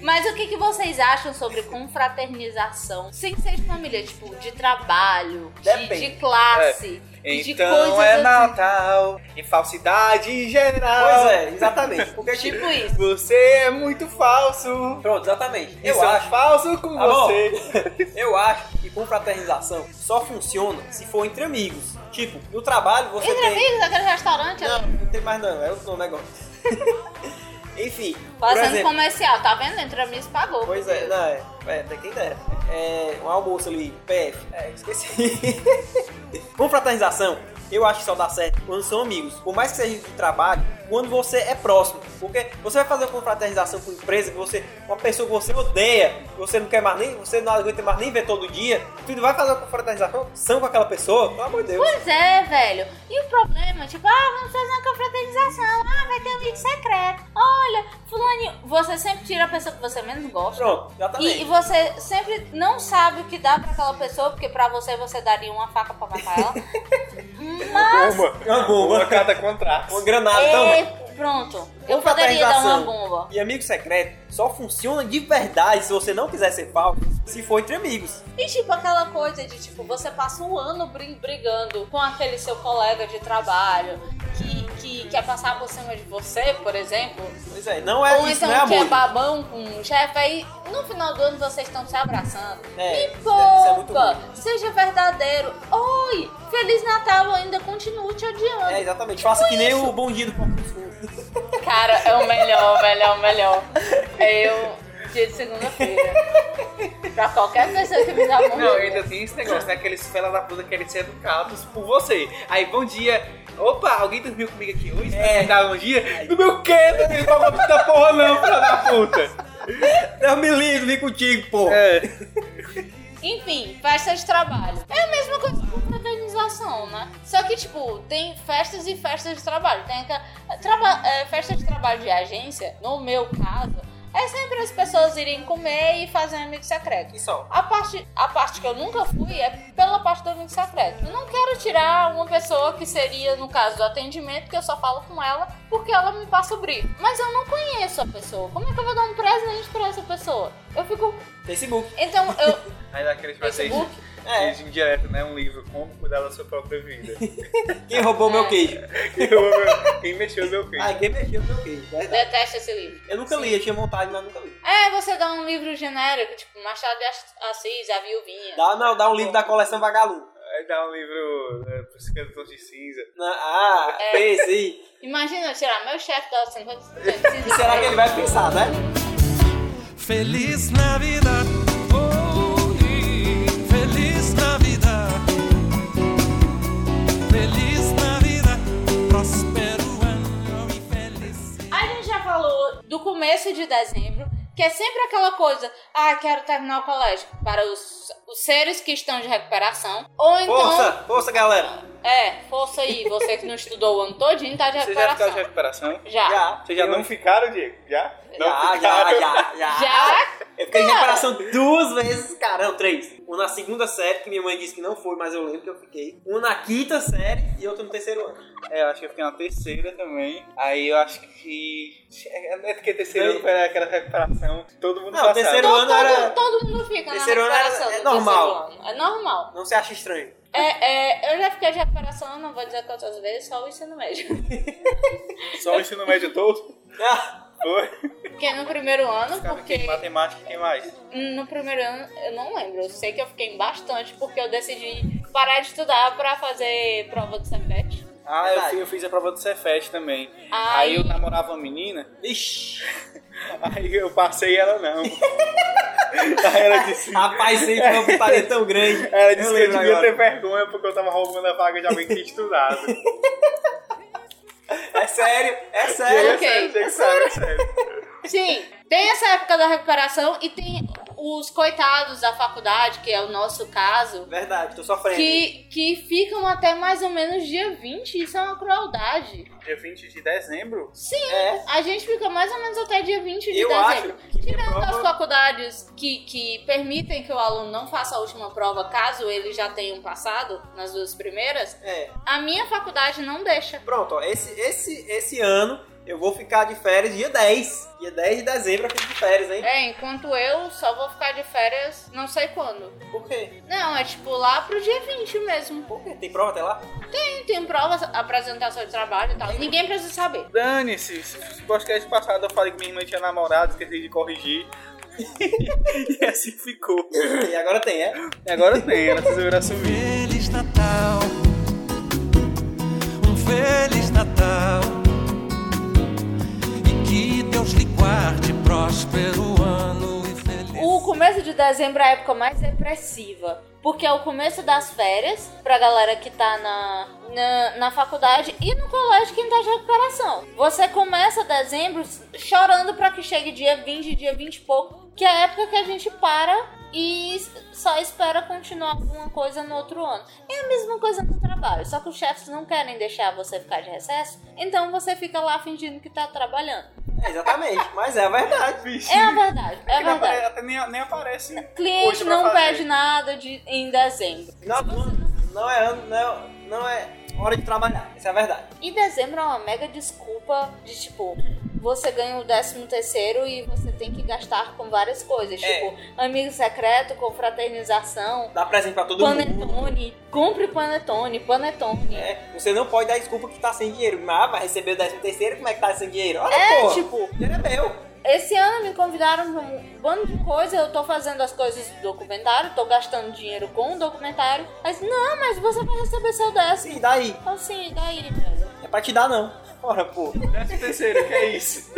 Mas o que, que vocês acham sobre confraternização? Sem ser de família, tipo, de trabalho, de, de classe, e de Então é assim. Natal e falsidade geral. Pois é, exatamente. Porque, tipo, Tipo isso. Você é muito falso. pronto, exatamente. Eu Eu sou acho. falso com Tá bom. você. Eu acho que confraternização só funciona se for entre amigos. Tipo, no trabalho você Entre tem. amigos, aquele restaurante Não, ali, não tem mais não, é outro negócio. Enfim, fazendo exemplo. comercial, tá vendo? Entre amigos pagou. Pois é, não, é, é, tem quem dera. É, um almoço ali, PF, é, esqueci. Confraternização, eu acho que só dá certo quando são amigos. Por mais que seja de trabalho, quando você é próximo. Porque você vai fazer uma confraternização com uma empresa que você, uma pessoa que você odeia, que você não quer mais nem, você não aguenta mais nem ver todo dia, tu vai fazer uma confraternização com aquela pessoa, pelo amor de Deus. Pois é, velho. E o problema, tipo, ah, vamos fazer uma confraternização. Ah, vai ter um amigo secreto. Olha, Fulaninho, você sempre tira a pessoa que você menos gosta. Pronto, exatamente. E, e você sempre não sabe o que dá pra aquela pessoa, porque pra você você daria uma faca pra matar ela. Mas. Uma, Uma bomba. uma cada contrato. Uma granada, É, então. pronto. Eu poderia dar uma bomba. E amigo secreto só funciona de verdade se você não quiser ser falso, se for entre amigos. E tipo aquela coisa de tipo, você passa um ano brigando com aquele seu colega de trabalho que, que quer passar por cima de você, por exemplo. Pois é, não é Ou isso, então não é que é amor. babão com um chefe, aí no final do ano vocês estão se abraçando. É, Me é- isso é poupa! ruim. seja verdadeiro. Oi! Feliz Natal, ainda continuo te odiando. É, exatamente. Faça que nem o bom dia do. Cara, é o melhor, o melhor, o melhor. É eu, dia de segunda-feira. pra qualquer pessoa que me dá bom Não, ainda tem esse negócio, né? Aqueles fela da puta querem ser educados por você. Aí, bom dia. Opa, alguém dormiu comigo aqui hoje? É. É. Dar bom dia? No meu quê? Não tem pra puta porra não, filha da puta. Deus me livre, vim contigo, pô. É. Enfim, festa de trabalho. É a mesma coisa com né? Só que, tipo, tem festas e festas de trabalho. Tem aquela. Traba... é, festa de trabalho de agência, no meu caso, é sempre as pessoas irem comer e fazer amigo secreto. E só. A parte, a parte que eu nunca fui é pela parte do amigo secreto. Eu não quero tirar uma pessoa que seria, no caso do atendimento, que eu só falo com ela porque ela me passa o brief. Mas eu não conheço a pessoa. Como é que eu vou dar um presente pra essa pessoa? Eu fico. Facebook. Então, eu. Aqueles presentes Facebook? É. é. indireto, né? Um livro, Como Cuidar da Sua Própria Vida. Quem roubou É. meu queijo? Quem mexeu no meu queijo. Ah, quem mexeu no meu queijo, verdade. Detesto esse livro. Eu nunca li, eu tinha vontade, mas nunca li. É, você dá um livro genérico, tipo Machado de Assis, A Viuvinha. Dá, não, dá um livro da coleção Vagalume. Aí dá um livro, né, por 50 tons de cinza. Ah, É. fez aí. Imagina eu tirar meu chefe da 50 E será que ele vai pensar, né? Feliz Navidad, do começo de dezembro, que é sempre aquela coisa, ah, quero terminar o colégio, para os, os seres que estão de recuperação. Ou então, Força, força, galera. é, força aí, você que não estudou o ano todinho, tá de Vocês já ficaram recuperação. de recuperação? Já. Já. Vocês já não ficaram, Diego? Já? Não Já, já, já, já. Já? Eu fiquei de reparação duas vezes, cara. Não, três. Um na segunda série, que minha mãe disse que não foi, mas eu lembro que eu fiquei. Um na quinta série e outro no terceiro ano. É, eu acho que eu fiquei na terceira também. Aí eu acho que. É porque terceiro ano foi aquela recuperação. Todo mundo Não, passava. terceiro Todo, ano era- todo, mundo fica Terceiro na ano era- recuperação é normal. É normal. Não se acha estranho. É, é, eu já fiquei de recuperação, não vou dizer quantas vezes, só o ensino médio. Só o ensino médio todo? Ah, Foi. Fiquei no primeiro ano, Ficava porque em matemática, quem mais? no primeiro ano eu não lembro. Eu sei que eu fiquei bastante porque eu decidi parar de estudar pra fazer prova do Cefet. Ah, eu eu fiz a prova do Cefet também. Ai. Aí eu namorava uma menina, Ixi. aí eu passei ela não. aí ela disse. Rapaz, sempre uma putaria tão grande. Ela disse que eu devia agora. ter vergonha porque eu tava roubando a vaga de alguém que tinha estudado. É sério, é É sério. Ok. sério, gente, sabe, é sério. Sim, tem essa época da recuperação e tem os coitados da faculdade, que é o nosso caso, Verdade, tô sofrendo. que, que ficam até mais ou menos dia 20. Isso é uma crueldade. Dia 20 de dezembro? Sim, É. a gente fica mais ou menos até dia 20 de Eu dezembro. Tirando prova- as faculdades que, que permitem que o aluno não faça a última prova caso ele já tenha um passado nas duas primeiras, É. a minha faculdade não deixa. Pronto, ó, esse, esse, esse ano eu vou ficar de férias dia 10. Dia 10 de dezembro eu fico de férias, hein? É, enquanto eu só vou ficar de férias não sei quando. Por quê? Não, é tipo lá pro dia 20 mesmo. Por quê? Tem prova até lá? Tem, tem provas, apresentação de trabalho e tal. Ninguém precisa saber. Dane-se, se podcast passado eu falei que minha irmã tinha namorado, esqueci de corrigir. e assim ficou. E agora tem, é? E agora tem, ela resolveu assumir. Feliz Natal, um Feliz Natal, Deus lhe guarde próspero ano e feliz. O começo de dezembro é a época mais depressiva. Porque é o começo das férias pra galera que tá na, na, na faculdade e no colégio quem tá de recuperação. Você começa dezembro chorando pra que chegue dia 20, dia 20 e pouco, que é a época que a gente para e só espera continuar alguma coisa no outro ano. É a mesma coisa no trabalho, só que os chefes não querem deixar você ficar de recesso, então você fica lá fingindo que tá trabalhando. É, exatamente, mas é a verdade. Vixe. É a verdade, é a apare- verdade. Até nem, nem aparece. Cliente hoje pra não fazer. pede nada de, em dezembro. Não, não, não é ano, não, não é hora de trabalhar, essa é a verdade. E dezembro é uma mega desculpa de tipo, você ganha o décimo terceiro e você tem que gastar com várias coisas. É. Tipo, amigo secreto, confraternização, Dá presente pra todo mundo. panetone. Compre panetone, panetone. É, você não pode dar desculpa que tá sem dinheiro. Mas ah, vai receber o décimo terceiro, como é que tá sem dinheiro? Olha, É, pô, tipo, o dinheiro é meu. Esse ano me convidaram pra um bando de coisa, eu tô fazendo as coisas do documentário, tô gastando dinheiro com o documentário. Mas não, mas você vai receber seu décimo. Sim, daí. Então sim, e daí, velho? É pra te dar, não. Ora, pô. Décimo terceiro, que é isso?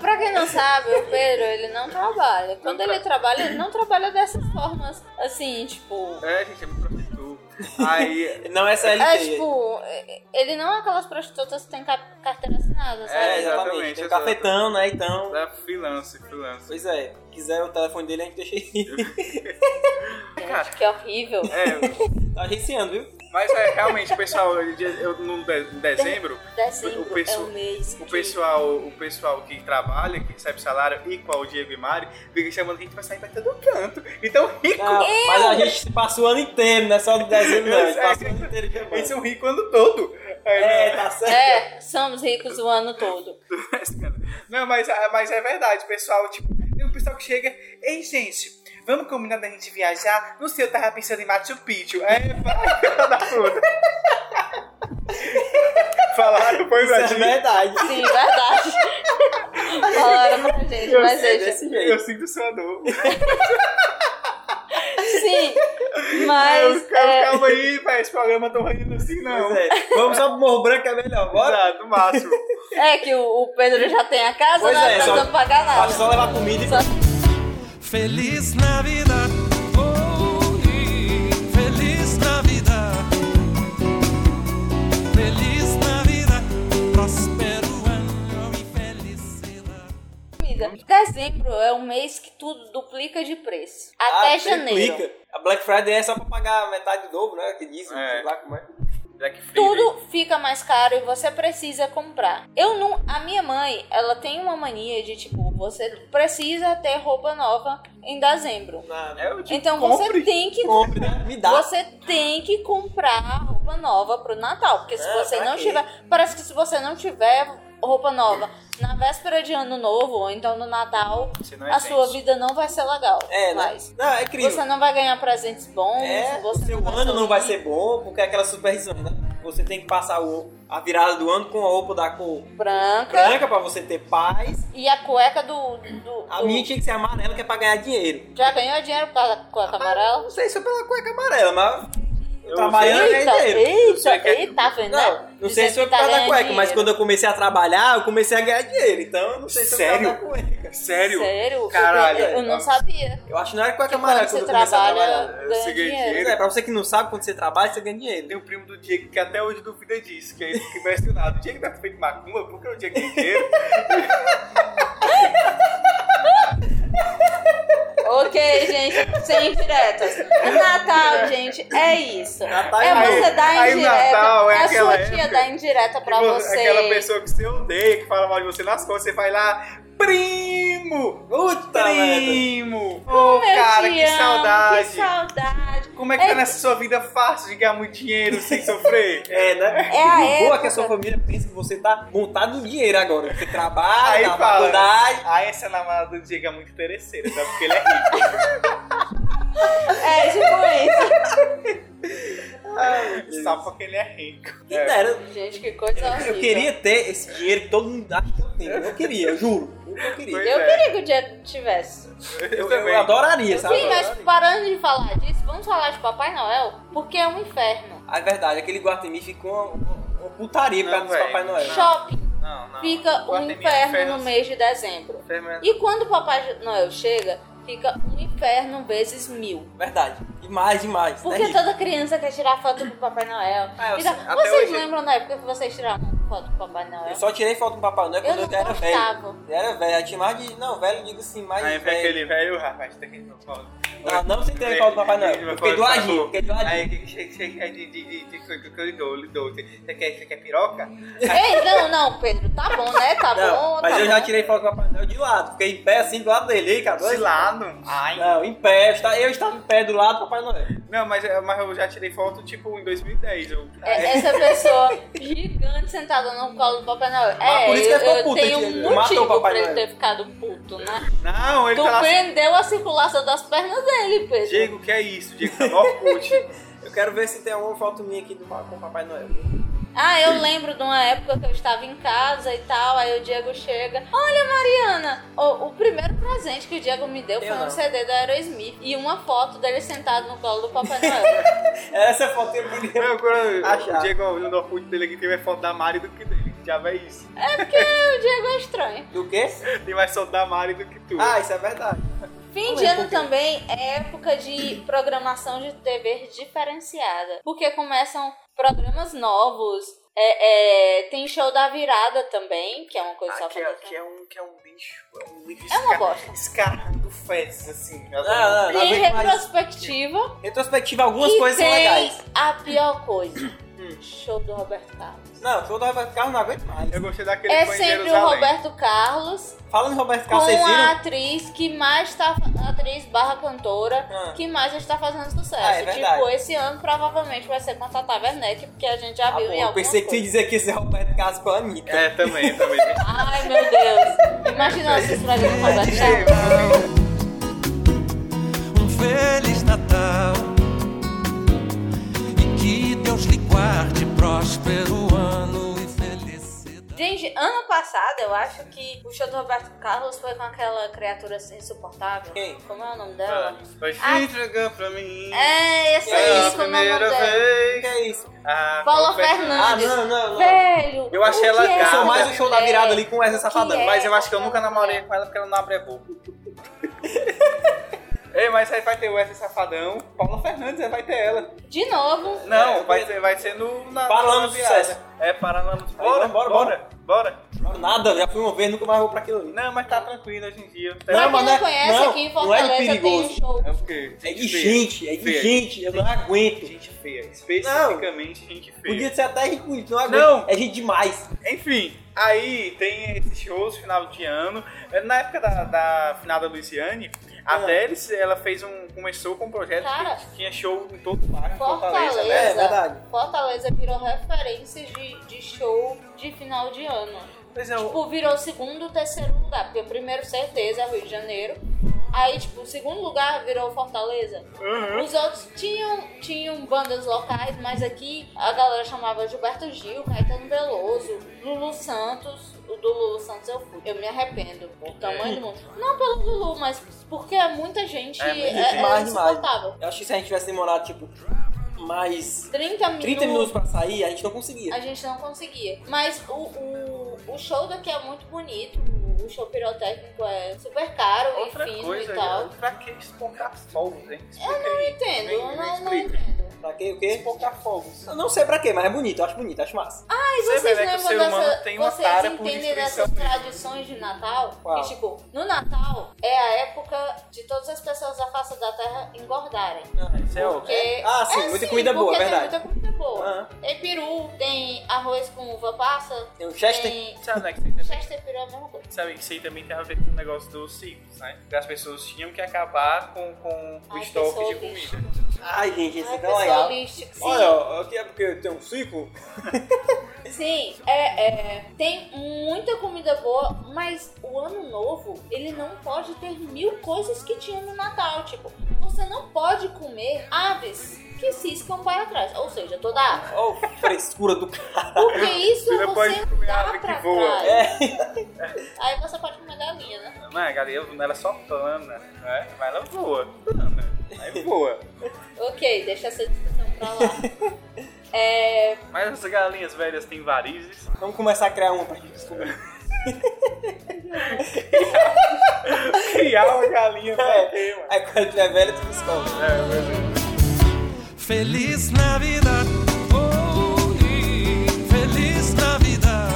Pra quem não sabe, o Pedro, ele não trabalha. Quando ele trabalha, ele não trabalha dessas formas, assim, tipo... É, gente, é muito prostituto. Aí. Não é CLT. É, tipo, ele não é aquelas prostitutas que tem ca- carteira assinada, sabe? É, exatamente. Tem um cafetão, né? Então. É freelance, freelance. Pois é. Se quiser o telefone dele, a gente deixa aí. Gente, que horrível. É, tá agenciando, viu? Mas é, realmente, pessoal, eu, no de- em dezembro, Dezembro O pessoal- é o mês o que- pessoal, o pessoal que trabalha, que recebe salário, igual o Diego e Mari, fica chamando que a gente vai sair pra todo canto. Então, rico. Não, mas a gente passa o ano inteiro, não é só de dezembro, não. A gente É, passa o ano inteiro de Eles são ricos o ano todo. Aí, É, não- tá certo. É, somos ricos o ano todo. Não, mas, mas é verdade, pessoal. Tipo, tem um pessoal que chega, ei, gente, vamos combinar da gente viajar? Não sei, eu tava pensando em Machu Picchu. É, vai, da puta. Falaram, foi Isso é verdade. Sim, verdade. Falaram pra gente, Eu mas sei desse jeito. Eu sinto sua dor. Sim, Eu, mas. calma, é, calma aí, velho, esse programa tão rindo assim, não. É. Vamos só pro Morro Branco, é melhor. Bora? Exato, no máximo. É que o, o Pedro já tem a casa, Pois né? é, não só- precisa pagar nada. Acho só levar comida e Só- Feliz Navidad, oh, feliz Navidad, feliz Navidad, próspero ano e felicidade. comida. Dezembro é um mês que tudo duplica de preço. Até Ah, janeiro. triplica. A Black Friday é só pra pagar metade do dobro, né? Que dizem, É. sei lá como é. Black Friday. Tudo fica mais caro e você precisa comprar. Eu não. A minha mãe, ela tem uma mania de tipo, você precisa ter roupa nova em dezembro. Nada. É, eu digo, Então compre. você tem que Compre, né? Me dá. Você tem que comprar roupa nova pro Natal. Porque se É, você não quê? tiver. Parece que se você não tiver roupa nova na véspera de ano novo, ou então no Natal, é a sua gente. vida não vai ser legal. É, né? mais. Não, é incrível. Você não vai ganhar presentes bons, É, o você seu não vai ano não vai ser bom, porque é aquela superstição, né? Você tem que passar o, a virada do ano com a roupa da cor branca. branca pra você ter paz. E a cueca do. do, A do- minha tinha que ser amarela, que é pra ganhar dinheiro. Já ganhou dinheiro por causa da cueca amarela? Não sei se foi pela cueca amarela, mas eu trabalhando Eita, dinheiro. eita, sei que é- eita, tá vendo? Não, né? não sei Dizendo se foi que por tá causa da cueca, mas dinheiro. quando eu comecei a trabalhar, eu comecei a ganhar dinheiro. Então eu não sei se foi por Sério? causa da cueca. Sério? Sério? Caralho. Eu, eu não sabia. Eu acho que não era cueca Que amarela quando quando você eu comecei a trabalha, trabalhar. Eu ganha segui dinheiro. Pois é, pra você que não sabe, quando você trabalha, você ganha dinheiro. Tem um primo do Diego que até hoje duvida disso, que é ele fica impressionado. O Diego tá feito macumba, por que o Diego tem dinheiro? Ok, gente, sem indiretas. Natal, gente, é isso. Natal é é você dar aí o indireta. Natal é a sua tia época dá indireta pra você. Aquela pessoa que você odeia, que fala mal de você nas costas, você vai lá, primo! Puta Primo! Ô, Meu cara, que amo, saudade! Que saudade. Como é que tá É- nessa sua vida fácil de ganhar muito dinheiro sem sofrer? É, né? É a E boa época. que a sua família pensa que você tá montado no dinheiro agora. Você trabalha, Aí na fala, faculdade. ah, essa namorada do Diego é muito interesseira, sabe? Porque ele é rico. É, tipo Só porque ele é rico. Quem dera. isso. Gente, que coisa horrível. Eu queria ter esse dinheiro que todo mundo acha que eu tenho. Eu queria, eu juro. Eu queria. Pois Eu é. queria que o dia tivesse. Eu, também. eu adoraria, sabe? Sim, mas parando de falar disso, vamos falar de Papai Noel, porque é um inferno. A verdade, aquele Guatemi ficou uma, uma putaria pra dos. Papai Noel. Shopping Não, não. fica um Guatemi é inferno no mês de dezembro. Inferno é- E quando o Papai Noel chega, fica um inferno vezes mil. Verdade. Demais, demais. Porque terrível. toda criança quer tirar foto do Papai Noel. Ah, eu Fica- sei, Vocês hoje- lembram da época que vocês tiraram foto do Papai Noel? Eu só tirei foto do Papai Noel quando Eu eu, era velho. gostava. Eu era velho. Eu tinha mais de. Não, velho, digo assim, mais Aí vem velho. aquele velho, rapaz, tá aqui no colo. Ah, não aceitei foto do Papai Noel. Fiquei do ladinho, fiquei do Aí, que eu lhe dou, lhe dou? Você quer, você quer piroca? Ei, não, não, Pedro, tá bom, né? Tá Não, bom, mas tá eu já tirei foto do Papai Noel de lado. Fiquei em pé assim do lado dele, cara. De dois- lado? Ai. Não, em pé. eu estava- Eu estava em pé do lado do Papai Noel. Não, mas, mas eu já tirei foto, tipo, em 2010. Eu, É, Essa pessoa gigante sentada no colo do Papai Noel. É, por isso que eu, puto, tenho um matou o motivo Papai pra ele Noel. ter ficado puto, né? Não, ele Tu tá assim. prendeu a circulação das pernas dele, Pedro. Diego, que é isso? Diego tá no Orkut. Eu quero ver se tem alguma foto minha aqui do, com o Papai Noel. Ah, eu lembro de uma época que eu estava em casa e tal, aí o Diego chega. Olha, Mariana, o, o primeiro presente que o Diego me deu Eu foi um não. CD da Aerosmith e uma foto dele sentado no colo do Papai Noel. Essa foto eu. Não, quando Achar. o Diego olhando no Orkut dele aqui, tem mais foto da Mari do que dele. Já é isso. é porque o Diego é estranho. Do quê? Tem mais foto da Mari do que tu. Ah, isso é verdade. Fim de ano também é época de programação de TV diferenciada. Porque começam programas novos. é, é, tem show da virada também, que é uma coisa só que, é, que é um, que é um bicho. É um bicho É uma bosta. Escarrando fezes, assim. Não, não, não. Tem retrospectiva. Retrospectiva, algumas e coisas tem são legais. a pior coisa. Hum. Show do Roberto Carlos. Não, show do Roberto Carlos não aguento mais. Eu gostei daquele É que foi em sempre o Jerusalém. Roberto Carlos Falando em Roberto com Carlos, vocês a viram? atriz que mais tá. Atriz barra cantora Ah. que mais está fazendo sucesso. Ah, é verdade. tipo, esse ano provavelmente vai ser com a Tata Werneck, porque a gente já Ah, viu bom, em eu algumas pensei que tu ia dizer que esse é Roberto Carlos com a Anitta. É, também, também. Ai, meu Deus. Imagina se estragando o Roberto Carlos. Um Feliz Natal Deus lhe guarde próspero ano e felicidade. Gente, ano passado eu acho que o show do Roberto Carlos foi com aquela criatura insuportável. Quem? Como é o nome dela? Vai Ah. se entregar pra mim. É, esse É aí, a como é o nome primeira dela? Que é isso? Ah, Paula Paulo Fernandes. Ah, não, não, não. Velho! Eu achei ela é gata. Eu sou mais o show da virada ali com essa safadão. é? Mas eu acho que eu nunca namorei com ela porque ela não abre a boca. Ei, mas aí vai ter o S Safadão. Paula Fernandes vai ter ela. De novo. Não, É, vai ser, vai ser no. Na, Paralama do. Sucesso. É, Paralama do Bora, Bora, bora, bora, bora, bora. Nada, já fui uma vez, nunca mais vou pra aquilo ali. Não, mas tá tranquilo hoje em dia. Não, mas não não é- conhece, não, aqui em não é Fortaleza tem um perigoso. show. É o quê? É de gente, é de gente, eu não aguento. Gente feia. Especificamente gente feia. Podia ser até bonita, não aguento. Não. É gente demais. Enfim, aí tem esses shows final de ano. Na época da, da final da Luciane, a Ah. Teles, ela fez um. começou com um projeto Cara. que tinha show em todo o bairro, em Fortaleza, Fortaleza, né? É, verdade. Fortaleza virou referência de, de show de final de ano. Pois é, o- Tipo, virou segundo, terceiro lugar. Porque o primeiro, certeza, é Rio de Janeiro. Aí, tipo, o segundo lugar virou Fortaleza. Uhum. Os outros tinham, tinham bandas locais, mas aqui a galera chamava Gilberto Gil, Caetano Veloso, Lulu Santos. O do Lulu Santos eu fui. Eu me arrependo. O tamanho do mundo. Não pelo Lulu, mas porque é muita gente. É É, é, insuportável. Eu acho que se a gente tivesse demorado, tipo, mais 30 minutos. 30 minutos pra sair, a gente não conseguia. A gente não conseguia. Mas o, o, o show daqui é muito bonito. O show pirotécnico é super caro Outra e fino coisa, e tal. pra que esponcar fogos, hein? Eu não entendo, eu não, não entendo. Pra quê? O quê? Esponcar fogos. Eu não sei pra quê, mas é bonito, eu acho bonito, acho massa. Mas Você vocês vê, né, que o lembram ser humano dessa, tem uma vocês tara por entendem dessas mesmo. tradições de Natal? Qual? Que tipo, no Natal é a época de todas as pessoas da face da terra engordarem. Isso é óbvio. Porque, Ah, sim, é muita sim, comida boa, porque verdade. Tem muita comida boa. Ah. Tem peru, tem arroz com uva passa, Tem o Chester. tem. Sabe, né, que tem também- Chester peru é a mesma coisa. Sabe que isso aí também tem a ver com o negócio dos ciclos, né? Que as pessoas tinham que acabar com, com o Ai, estoque de comida. Ai, gente, isso Ai, é holística. Sim. Olha, aqui é porque tem um ciclo. Sim, é, é, tem muita comida boa, mas o ano novo, ele não pode ter mil coisas que tinha no Natal. Tipo, você não pode comer aves que ciscam para trás. Ou seja, toda ave. Ó, frescura do cara. Porque isso Você não você pode comer dá ave que pra voa. trás. É. Aí você pode comer galinha, né? Não é, galinha, ela é só plana, né? Mas ela voa. Plana. Aí voa. Ok, deixa essa discussão pra lá. É, Mas essas galinhas velhas têm varizes. Vamos começar a criar uma pra gente descobrir. Criar uma galinha pra quê, mano? Aí quando tiver velho, tu descobre. É, Deus. Feliz Navidad. Oh, feliz Navidad.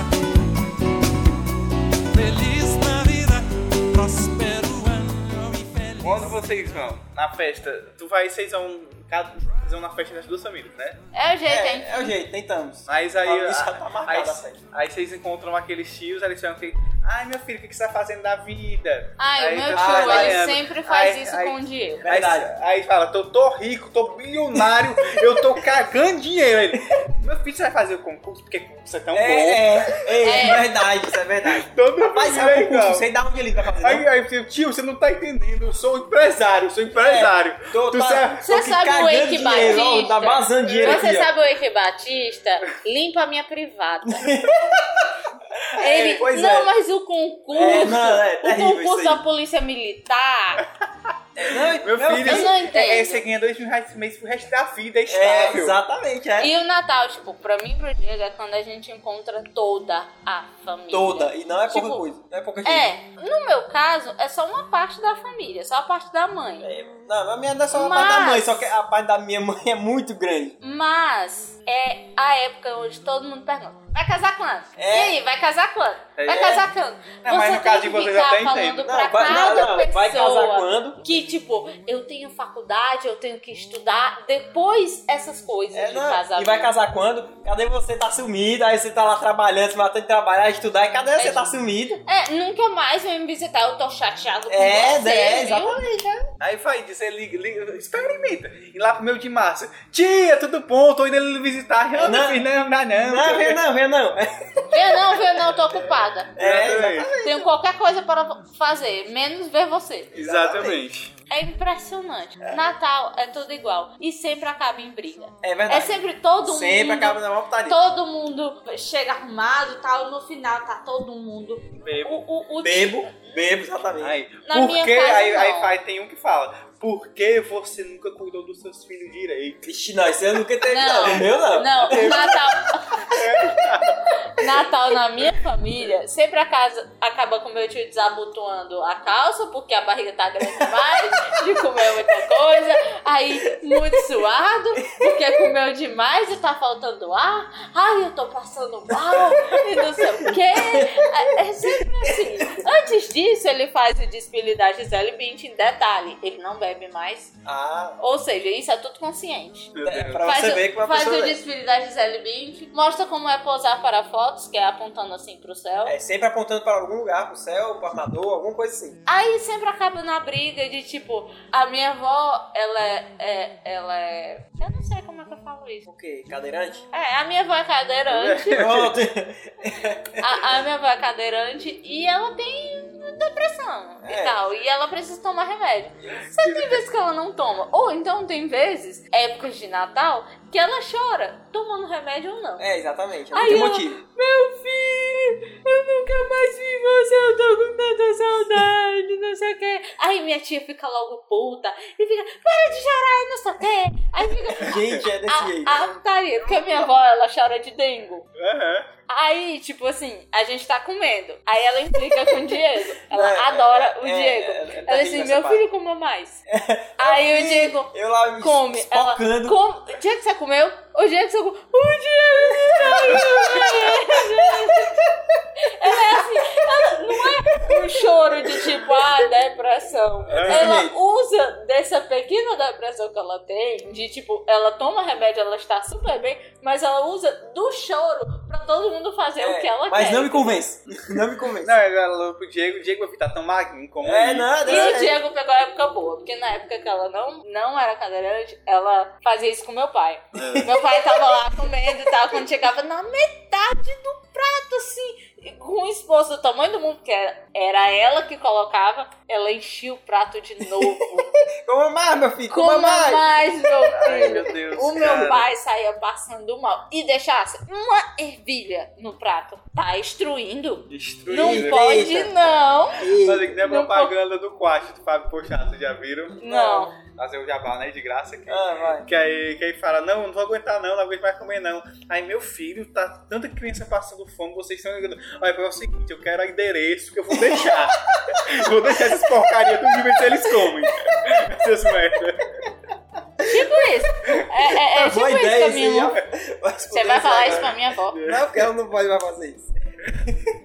Feliz Navidad. Próspero ano e feliz. Vocês vão na festa, tu vai, vocês vão, cada- vocês vão na festa das duas famílias, né? É o jeito, hein? É, é o jeito, tentamos. Mas aí, Fala, isso a- já tá marcado aí, a festa. aí vocês encontram aqueles tios, aí eles falam que, ai meu filho, o que que você tá fazendo da vida? Ai, Aí o meu tá tio, ele sempre faz Aí- isso aí- com o dinheiro. Aí, Verdade. aí fala, tô, tô rico, tô bilionário, eu tô cagando dinheiro. Ele, meu filho, você vai fazer o concurso porque você é tão bom. É, é, é, É. verdade, isso é verdade. Todo Rapaz, mundo é um é concurso, igual. sei da onde ele vai fazer. Aí, aí, eu fico, tio, você não tá entendendo, eu sou empresário, eu sou empresário. Tô, Tu tá- sabe- Você sabe o Eike dinheiro, ó, Batista? Tá vazando dinheiro Você aqui, ó. sabe o Eike Batista? Limpa a minha privada. Ele, pois não, é. mas o concurso, É, não, é o concurso da polícia militar. Não, Meu filho, eu não entendo. é, você ganha dois mil reais por mês pro resto da vida, é É, estável. exatamente, é. E o Natal, tipo, pra mim e pro Diego é quando a gente encontra toda a família. Toda, e não é pouca Tipo, coisa. Não é pouca gente. É, no meu caso, é só uma parte da família, só a parte da mãe. É, Não, a minha não é só a parte da mãe, só que a parte da minha mãe é muito grande. Mas é a época onde todo mundo pergunta: vai casar quando? É. E aí, vai casar quando? Vai É. casar quando? Não, mas no caso de tem que vocês até falando entendo. Não, vai, cada não, não, pessoa vai casar quando? que, tipo, eu tenho faculdade, eu tenho que estudar, depois essas coisas É, de não, casamento. e vai casar quando? Cadê você? Tá sumido, aí você tá lá trabalhando, se matando de trabalhar, estudar, e cadê você? É, Tá sumido. É, nunca mais vem me visitar, eu tô chateado com É, você, é, viu? exatamente, é. Aí vai dizer, liga, liga, experimenta. E lá pro meu de março, tia, tudo bom? Tô indo ele visitar. Não, Não. não, filho, não, não, não. Não, vem não, vem não. Vê não, vê não, eu tô ocupada. É, Exatamente. Tenho qualquer coisa para fazer, menos ver você. Exatamente. É impressionante. Natal é tudo igual. E sempre acaba em briga. É verdade. É sempre todo Sempre mundo. acaba na maior putaria. Todo mundo chega arrumado e tal. No final tá todo mundo. Bebo. O, o, o Bebo, bebo, exatamente. Aí, Na por minha casa, aí, não. aí vai, tem um que fala, por que você nunca cuidou dos seus filhos direito? Vixe, não, isso eu nunca teve, não. Não, O meu não. Não, o Natal. Natal na minha família sempre a casa acaba com meu tio desabotoando a calça porque a barriga tá grande demais de comer muita coisa. Aí muito suado porque comeu demais e tá faltando ar. Ai, eu tô passando mal e não sei o quê. É, é sempre assim. Antes disso, ele faz o desfile da Gisele Bündchen. Detalhe, ele não bebe mais. Ah, Ou seja, isso é tudo consciente. É, pra Faz, você o, ver que uma faz pessoa o deve. desfile da Gisele Bündchen, mostra como é posar para fotos, que é apontando assim pro céu. É, sempre apontando para algum lugar, pro céu, pro armador, alguma coisa assim. Aí sempre acaba na briga de tipo, a minha avó, ela é, é- ela é, eu não sei como é que eu falo isso. O quê? Cadeirante? É, a minha avó é cadeirante, Pronto. a, a minha avó é cadeirante e ela tem depressão e É. tal, e ela precisa tomar remédio. Só que tem vezes que ela não toma, ou então tem vezes, épocas de Natal, que ela chora, tomando remédio ou não. É, exatamente. Aí tem ela, motivo. Meu filho, eu nunca mais vi você, eu tô com tanta saudade, não sei o quê. Aí minha tia fica logo puta e fica, para de chorar não sei o quê. Aí fica. Gente, é desse jeito. A, a porque a minha avó, ela chora de dengo. Aham. Aí, tipo assim, a gente tá comendo. Aí ela implica com o Diego. Ela É, adora o é, Diego. é, é, é ela diz assim, meu essa filho comeu mais. Aí o Diego Eu lá me come. Ela, come. O Diego, você comeu? O Diego, você comeu? O Diego, Ela é assim, ela não é um choro de tipo, ah, depressão. É Ela usa dessa pequena depressão que ela tem, de tipo, ela toma remédio, ela está super bem, mas ela usa do choro pra todo mundo fazer o É, que ela mas quer. não me convence. Não me convence. Não, ela falou pro Diego, o Diego vai ficar tão magrinho como É, nada. E é. o Diego pegou a época boa, porque na época que ela não, não era cadeirante, ela fazia isso com meu pai. Meu pai tava lá comendo e tal, quando chegava na metade do prato, assim, com um esposo do tamanho do mundo, que era, era ela que colocava, ela enchia o prato de novo. Coma mais, meu filho. Coma, Coma mais. mais, meu Ai, filho. meu Deus, O meu cara. pai saía passando mal e deixasse uma ervilha no prato. Tá destruindo. Destruído. Não Eita. pode, não. Mas é que nem a Não propaganda do Quacho do Fábio Pochato, já viram? Não. Fazer o jabá, né? De graça aqui. Ah. Que aí, que aí fala, não, não vou aguentar não, não aguento mais comer não. Aí, meu filho, tá tanta criança passando fome, vocês estão... Aí, é o seguinte, eu quero endereço que eu vou deixar. vou deixar essas porcarias de vez se eles comem. Essas merda. Tipo isso. É, é, é tipo Boa isso ideia. Você vai falar isso pra minha avó. Não, porque ela não pode mais fazer isso.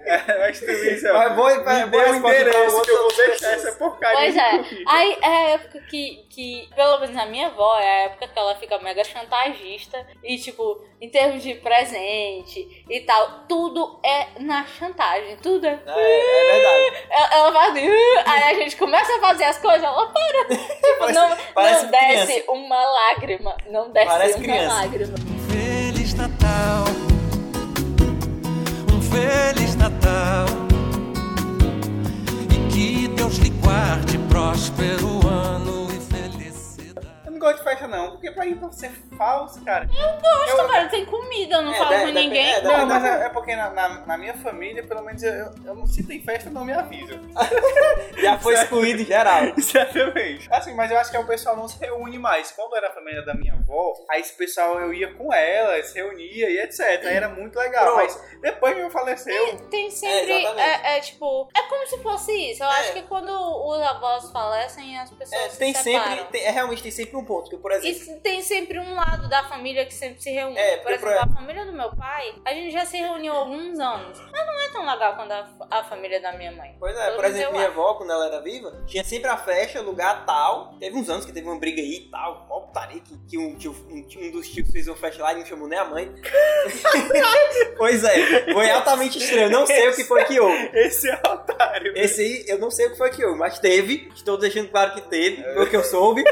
É, mas tu isso, ó. Mas boa- Me dê o endereço que eu vou deixar pessoas. essa porcaria Pois é. Aí é a época que, que, pelo menos a minha avó, é a época que ela fica mega chantagista. E, tipo, em termos de presente e tal, tudo é na chantagem. Tudo é. É, é verdade. Ela, ela assim, "Uh", aí a gente começa a fazer as coisas, ela para. Tipo, Parece- não, parece não desce criança. uma lágrima. Não desce Parece uma criança. lágrima. Feliz Natal, Feliz Natal, e que Deus lhe guarde próspero gosto de festa, não, porque pra ir pra ser falso, cara. Gosto, velho, tem comida, eu não É, falo deve- com ninguém. é, Não, mas é, é porque na, na- na minha família, pelo menos, eu, eu não, se tem festa, não me avisam. Já foi excluído em geral. Exatamente. Assim, mas eu acho que o pessoal não se reúne mais. Quando era a família da minha avó, aí esse pessoal eu ia com ela, se reunia e etc. Aí era muito legal. Pronto. Mas depois que eu faleceu, Tem sempre. É. É, é, tipo. É como se fosse isso. Eu É. acho que quando os avós falecem, as pessoas É, se tem separam. sempre, tem- é, realmente tem sempre um ponto, que por exemplo, E tem sempre um lado da família que sempre se reúne. É, Por exemplo, pra- a família do meu pai, a gente já se reuniu há alguns anos. Mas não é tão legal quanto a, a família da minha mãe. Pois é, Pelo por exemplo, eu minha avó, quando ela era viva, tinha sempre a festa, lugar tal. Teve uns anos que teve uma briga aí e tal. Qual putaria que, que um, tio, um, um dos tios fez uma festa lá e não chamou nem a mãe. pois é, foi altamente estranho. Não sei o que foi que houve. esse é otário. Esse aí, eu não sei o que foi que houve, mas teve. Estou deixando claro que teve, pelo que eu soube.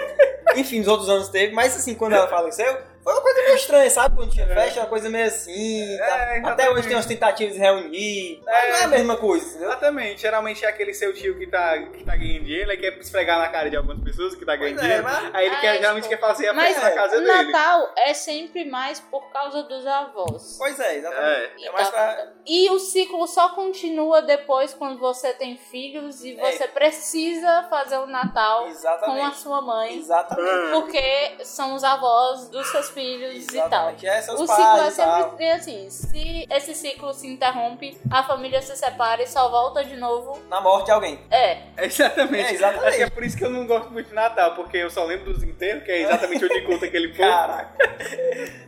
Enfim, nos outros anos teve, mas assim, quando ela faleceu, foi uma coisa meio estranha, sabe? Quando tinha festa, uma coisa meio assim. tá? É, Até exatamente. hoje tem umas tentativas de reunir. Mas não é a mesma coisa, entendeu? Exatamente, geralmente é aquele seu tio que tá, que tá ganhando dinheiro, ele quer esfregar na cara de algumas pessoas que tá ganhando Pois é, dinheiro. mas- Aí ele quer, é, geralmente tipo, quer fazer a Mas festa na casa o dele. Natal é sempre mais por causa dos avós. Pois é, exatamente. É. É, mais pra. E o ciclo só continua depois quando você tem filhos e É. você precisa fazer o Natal Exatamente. com a sua mãe. Exatamente. Porque são os avós dos seus filhos e tal. Exatamente. É, seus O pais ciclo é tal. sempre assim: se esse ciclo se interrompe, a família se separa e só volta de novo. Na morte de alguém. É, Exatamente. É, exatamente. Acho que é por isso que eu não gosto muito de Natal, porque eu só lembro dos inteiros, que é exatamente onde conta aquele povo. Caraca.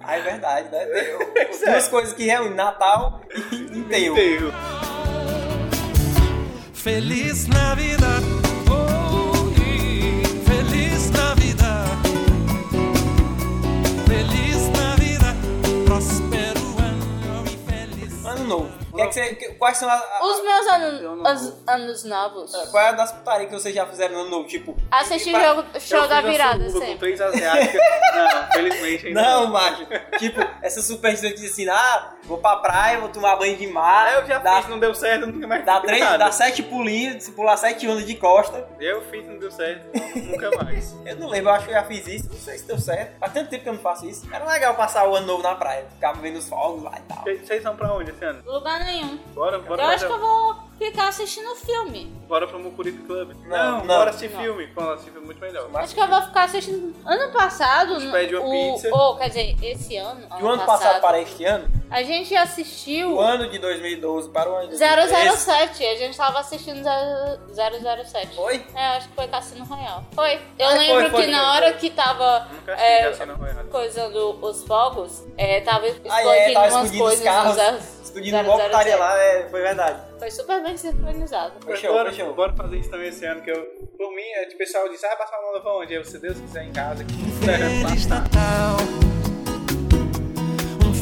Ah, é verdade, né? Tem as duas coisas que reúnem Natal e. Enterro. Feliz Navidad, Novo. O que é que você, quais são as. a- os meus Eu anos, as- anos novos. a- qual é a das putarias que vocês já fizeram no ano novo? Tipo. Assistir pra- jogo, show Eu da fiz a virada suruba com sempre. três asiáticas. não, felizmente ainda Não, macho. Tipo, essa superstição que diz assim, ah, vou pra praia, vou tomar banho de mar. Ah, eu já dá, fiz, não deu certo, nunca mais dá, fiz três, nada. dá sete pulinhos, se pular sete ondas de costa. Eu fiz, não deu certo, nunca mais. Eu não lembro, eu acho que eu já fiz isso, não sei se deu certo. Faz tanto tempo que eu não faço isso. Era legal passar o ano novo na praia, ficava vendo os fogos lá e tal. Vocês vão pra onde esse ano? Lugar nenhum. Bora, bora, Eu acho que eu vou ficar assistindo filme. bora pro Mucuripe Club. Não, Não, não. bora assistir Não. filme. Vamos assistir filme muito melhor. Acho que eu vou ficar assistindo. Ano passado. gente pede uma o, pizza. Ou, quer dizer, esse ano. Do ano passado para este ano, A gente assistiu do ano de 2012 para o ano de 2013. 007. A gente tava assistindo 0- 007. Foi? É, acho que foi Cassino Royale. Foi. Eu Ah, foi, lembro foi, que na foi, hora foi. que tava Nunca assisti é, Cassino Royale. coisando os fogos, é, tava explodindo Ah, é, tava umas explodindo os coisas carros, no explodindo uma putaria 007. lá, é, foi verdade. Foi super bem sincronizado. Foi show, bora, foi show. bora fazer isso também esse ano, que eu, por mim, é, o pessoal disse, ah, passar uma nova onde? Aí, se Deus quiser, em casa. Feliz Natal,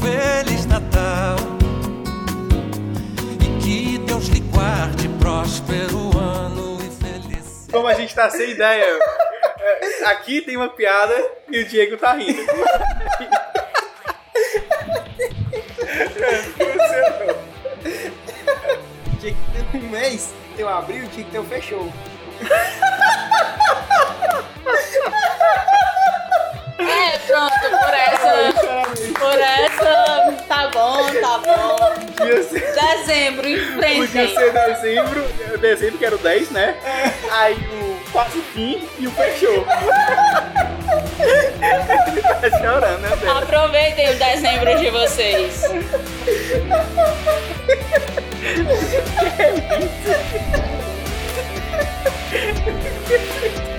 Feliz Natal, e que Deus lhe guarde próspero ano e feliz. Como a gente tá sem ideia, é, aqui tem uma piada e o Diego tá rindo. Tinha que ter um mês, tem um abril, tinha que ter um fechou. É, pronto, por essa. Por essa. Tá bom, tá bom. Podia ser... Dezembro, em frente. Podia ser dezembro. Dezembro que era o 10, né? É. Aí o quase o fim e o fechou. tá chorando, né? Deus? Aproveitem o dezembro de vocês. que é isso?